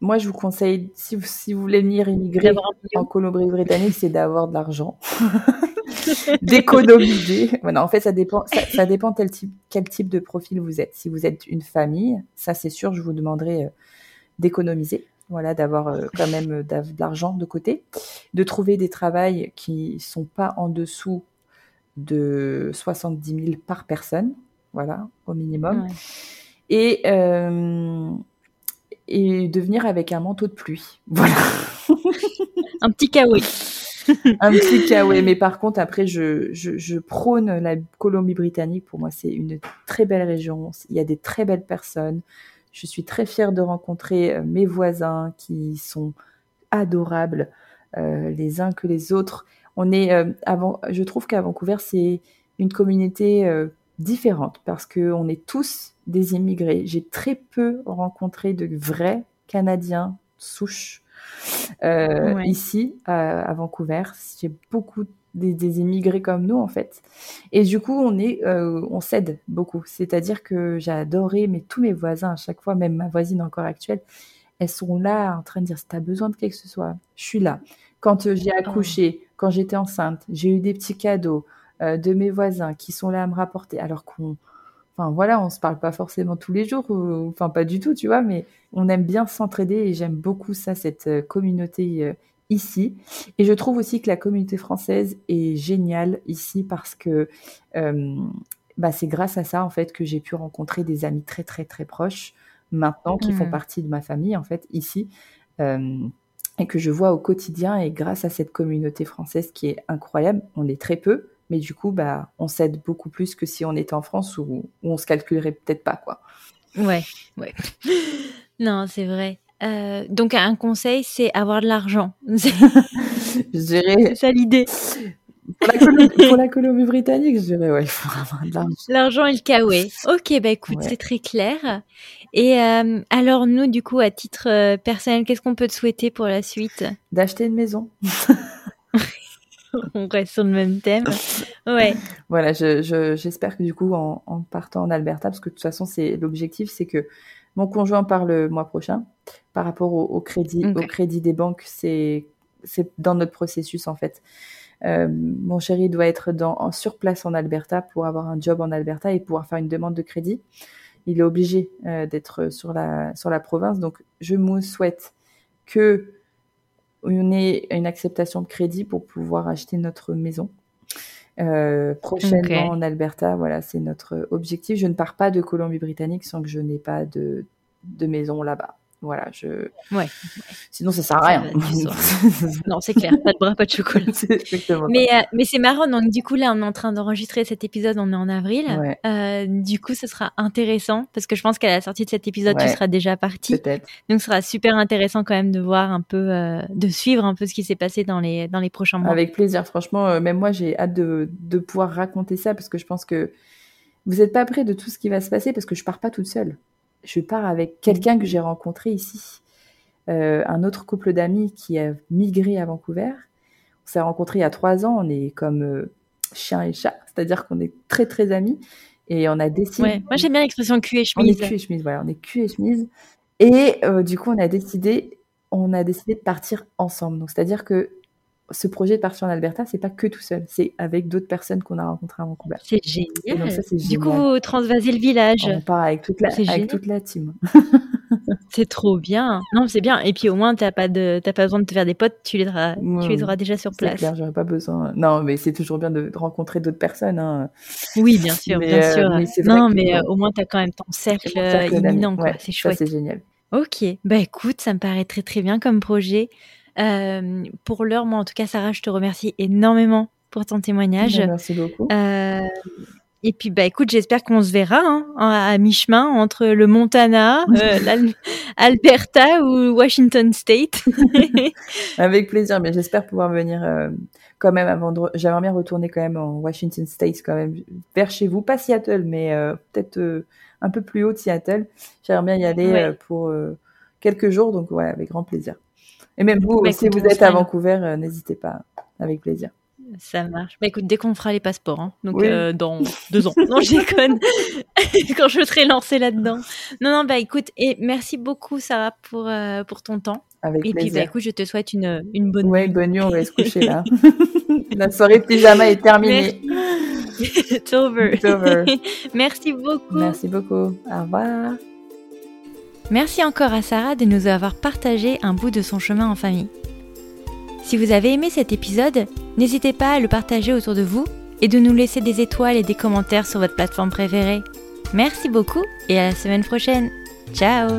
moi, je vous conseille, si vous, si vous voulez venir immigrer en Colombie-Britannique, c'est d'avoir de l'argent, d'économiser. Voilà, en fait, ça dépend, ça, ça dépend quel type, quel type de profil vous êtes. Si vous êtes une famille, ça, c'est sûr, je vous demanderai euh, d'économiser. Voilà, d'avoir euh, quand même euh, de l'argent de côté, de trouver des travails qui sont pas en dessous de 70 000 par personne, voilà, au minimum Ouais. et, euh, et de venir avec un manteau de pluie. Voilà, Un petit kawaii. un petit ouais. Mais par contre, après, je, je, je prône la Colombie-Britannique. Pour moi, c'est une très belle région. Il y a des très belles personnes. Je suis très fière de rencontrer euh, mes voisins qui sont adorables, euh, les uns que les autres. On est, euh, avant, je trouve qu'à Vancouver, c'est une communauté euh, différente parce que on est tous des immigrés. J'ai très peu rencontré de vrais Canadiens souches euh, Ouais. ici à, à Vancouver. J'ai beaucoup des, des immigrés comme nous en fait. Et du coup, on est, euh, on s'aide beaucoup. C'est-à-dire que j'ai adoré, mais tous mes voisins à chaque fois, même ma voisine encore actuelle, elles sont là en train de dire si t'as besoin de quelque chose, soit, je suis là. Quand euh, j'ai accouché, quand j'étais enceinte, j'ai eu des petits cadeaux. Euh, de mes voisins qui sont là à me rapporter, alors qu'on, enfin voilà, on se parle pas forcément tous les jours, enfin pas du tout, tu vois, mais on aime bien s'entraider et j'aime beaucoup ça, cette euh, communauté euh, ici. Et je trouve aussi que la communauté française est géniale ici parce que bah, c'est grâce à ça en fait que j'ai pu rencontrer des amis très très très proches maintenant qui font mmh. partie de ma famille en fait ici et que je vois au quotidien et grâce à cette communauté française qui est incroyable, on est très peu, mais du coup bah on s'aide beaucoup plus que si on était en France où, où on se calculerait peut-être pas quoi. Ouais, ouais. non, c'est vrai. Euh, donc un conseil, c'est avoir de l'argent. je dirais. C'est ça l'idée. Pour la, Colombie-Britannique, je dirais, ouais, il faut avoir de l'argent. L'argent et le kawaii. Ok, bah écoute, c'est très clair. Et euh, alors, nous, du coup, à titre euh, personnel, qu'est-ce qu'on peut te souhaiter pour la suite? D'acheter une maison. On reste sur le même thème. Ouais. Voilà, j'espère que du coup, en, partant en Alberta, parce que de toute façon, c'est l'objectif, c'est que mon conjoint part le mois prochain. Par rapport au, crédit, au crédit des banques, c'est dans notre processus en fait. Euh, mon chéri doit être dans, sur place en Alberta pour avoir un job en Alberta et pouvoir faire une demande de crédit. Il est obligé euh, d'être sur la, sur la province. Donc, je me souhaite que on ait une acceptation de crédit pour pouvoir acheter notre maison. Euh, prochainement en Alberta, voilà, c'est notre objectif. Je ne pars pas de Colombie-Britannique sans que je n'ai pas de, de maison là-bas. Voilà, je. Ouais. Sinon, ça sert à rien. non, c'est clair. Pas de bras, pas de chocolat. mais euh, mais c'est marrant. Donc du coup, là, on est en train d'enregistrer cet épisode. On est en avril. Euh, du coup, ce sera intéressant parce que je pense qu'à la sortie de cet épisode, tu seras déjà parti. Peut-être. Donc, ce sera super intéressant quand même de voir un peu, euh, de suivre un peu ce qui s'est passé dans les dans les prochains mois. Avec plaisir. Franchement, même moi, j'ai hâte de de pouvoir raconter ça parce que je pense que vous n'êtes pas prêts de tout ce qui va se passer parce que je pars pas toute seule je pars avec quelqu'un que j'ai rencontré ici, euh, un autre couple d'amis qui a migré à Vancouver. On s'est rencontrés il y a trois ans, on est comme euh, chien et chat, c'est-à-dire qu'on est très très amis et on a décidé. Ouais, moi j'aime bien l'expression cul et chemise. On est cul et chemise, voilà, on est cul et chemise. Et euh, du coup, on a décidé, on a décidé de partir ensemble. Donc, c'est-à-dire que ce projet de partir en Alberta, c'est pas que tout seul, c'est avec d'autres personnes qu'on a rencontrées à Vancouver. C'est génial. Du coup, vous transvasez le village. On part avec toute la, avec toute la team. c'est trop bien. Non, c'est bien. Et puis au moins, t'as pas de, pas besoin de te faire des potes, tu les auras, tu les auras déjà sur place. C'est clair, j'aurais pas besoin. Non, mais c'est toujours bien de, rencontrer d'autres personnes. Hein. Oui, bien sûr, bien euh, sûr. non, mais euh, au moins t'as quand même ton cercle, imminent, c'est chouette. c'est génial. Ok, bah écoute, ça me paraît très très bien comme projet. Euh, pour l'heure, moi en tout cas, Sarah, je te remercie énormément pour ton témoignage. Bah, merci beaucoup. Euh, et puis, bah, écoute, j'espère qu'on se verra hein, à mi-chemin entre le Montana, euh, l'Alberta ou Washington State. Avec plaisir, mais j'espère pouvoir venir euh, quand même avant de... J'aimerais bien retourner quand même en Washington State, quand même, vers chez vous. Pas Seattle, mais euh, peut-être un peu plus haut de Seattle. J'aimerais bien y aller pour quelques jours, donc ouais, avec grand plaisir. Et même vous, bah, si vous êtes à Vancouver, euh, n'hésitez pas, avec plaisir. Ça marche. Bah écoute, dès qu'on fera les passeports, hein, donc euh, dans deux ans. non, j'y conne. Quand je serai lancée là-dedans. Non, non, bah écoute, et merci beaucoup Sarah pour euh, pour ton temps. Avec et puis bah écoute, je te souhaite une une bonne nuit. bonne nuit. On va se coucher là. La soirée pyjama est terminée. It's over. It's over. merci beaucoup. Merci beaucoup. Au revoir. Merci encore à Sarah de nous avoir partagé un bout de son chemin en famille. Si vous avez aimé cet épisode, n'hésitez pas à le partager autour de vous et de nous laisser des étoiles et des commentaires sur votre plateforme préférée. Merci beaucoup et à la semaine prochaine. Ciao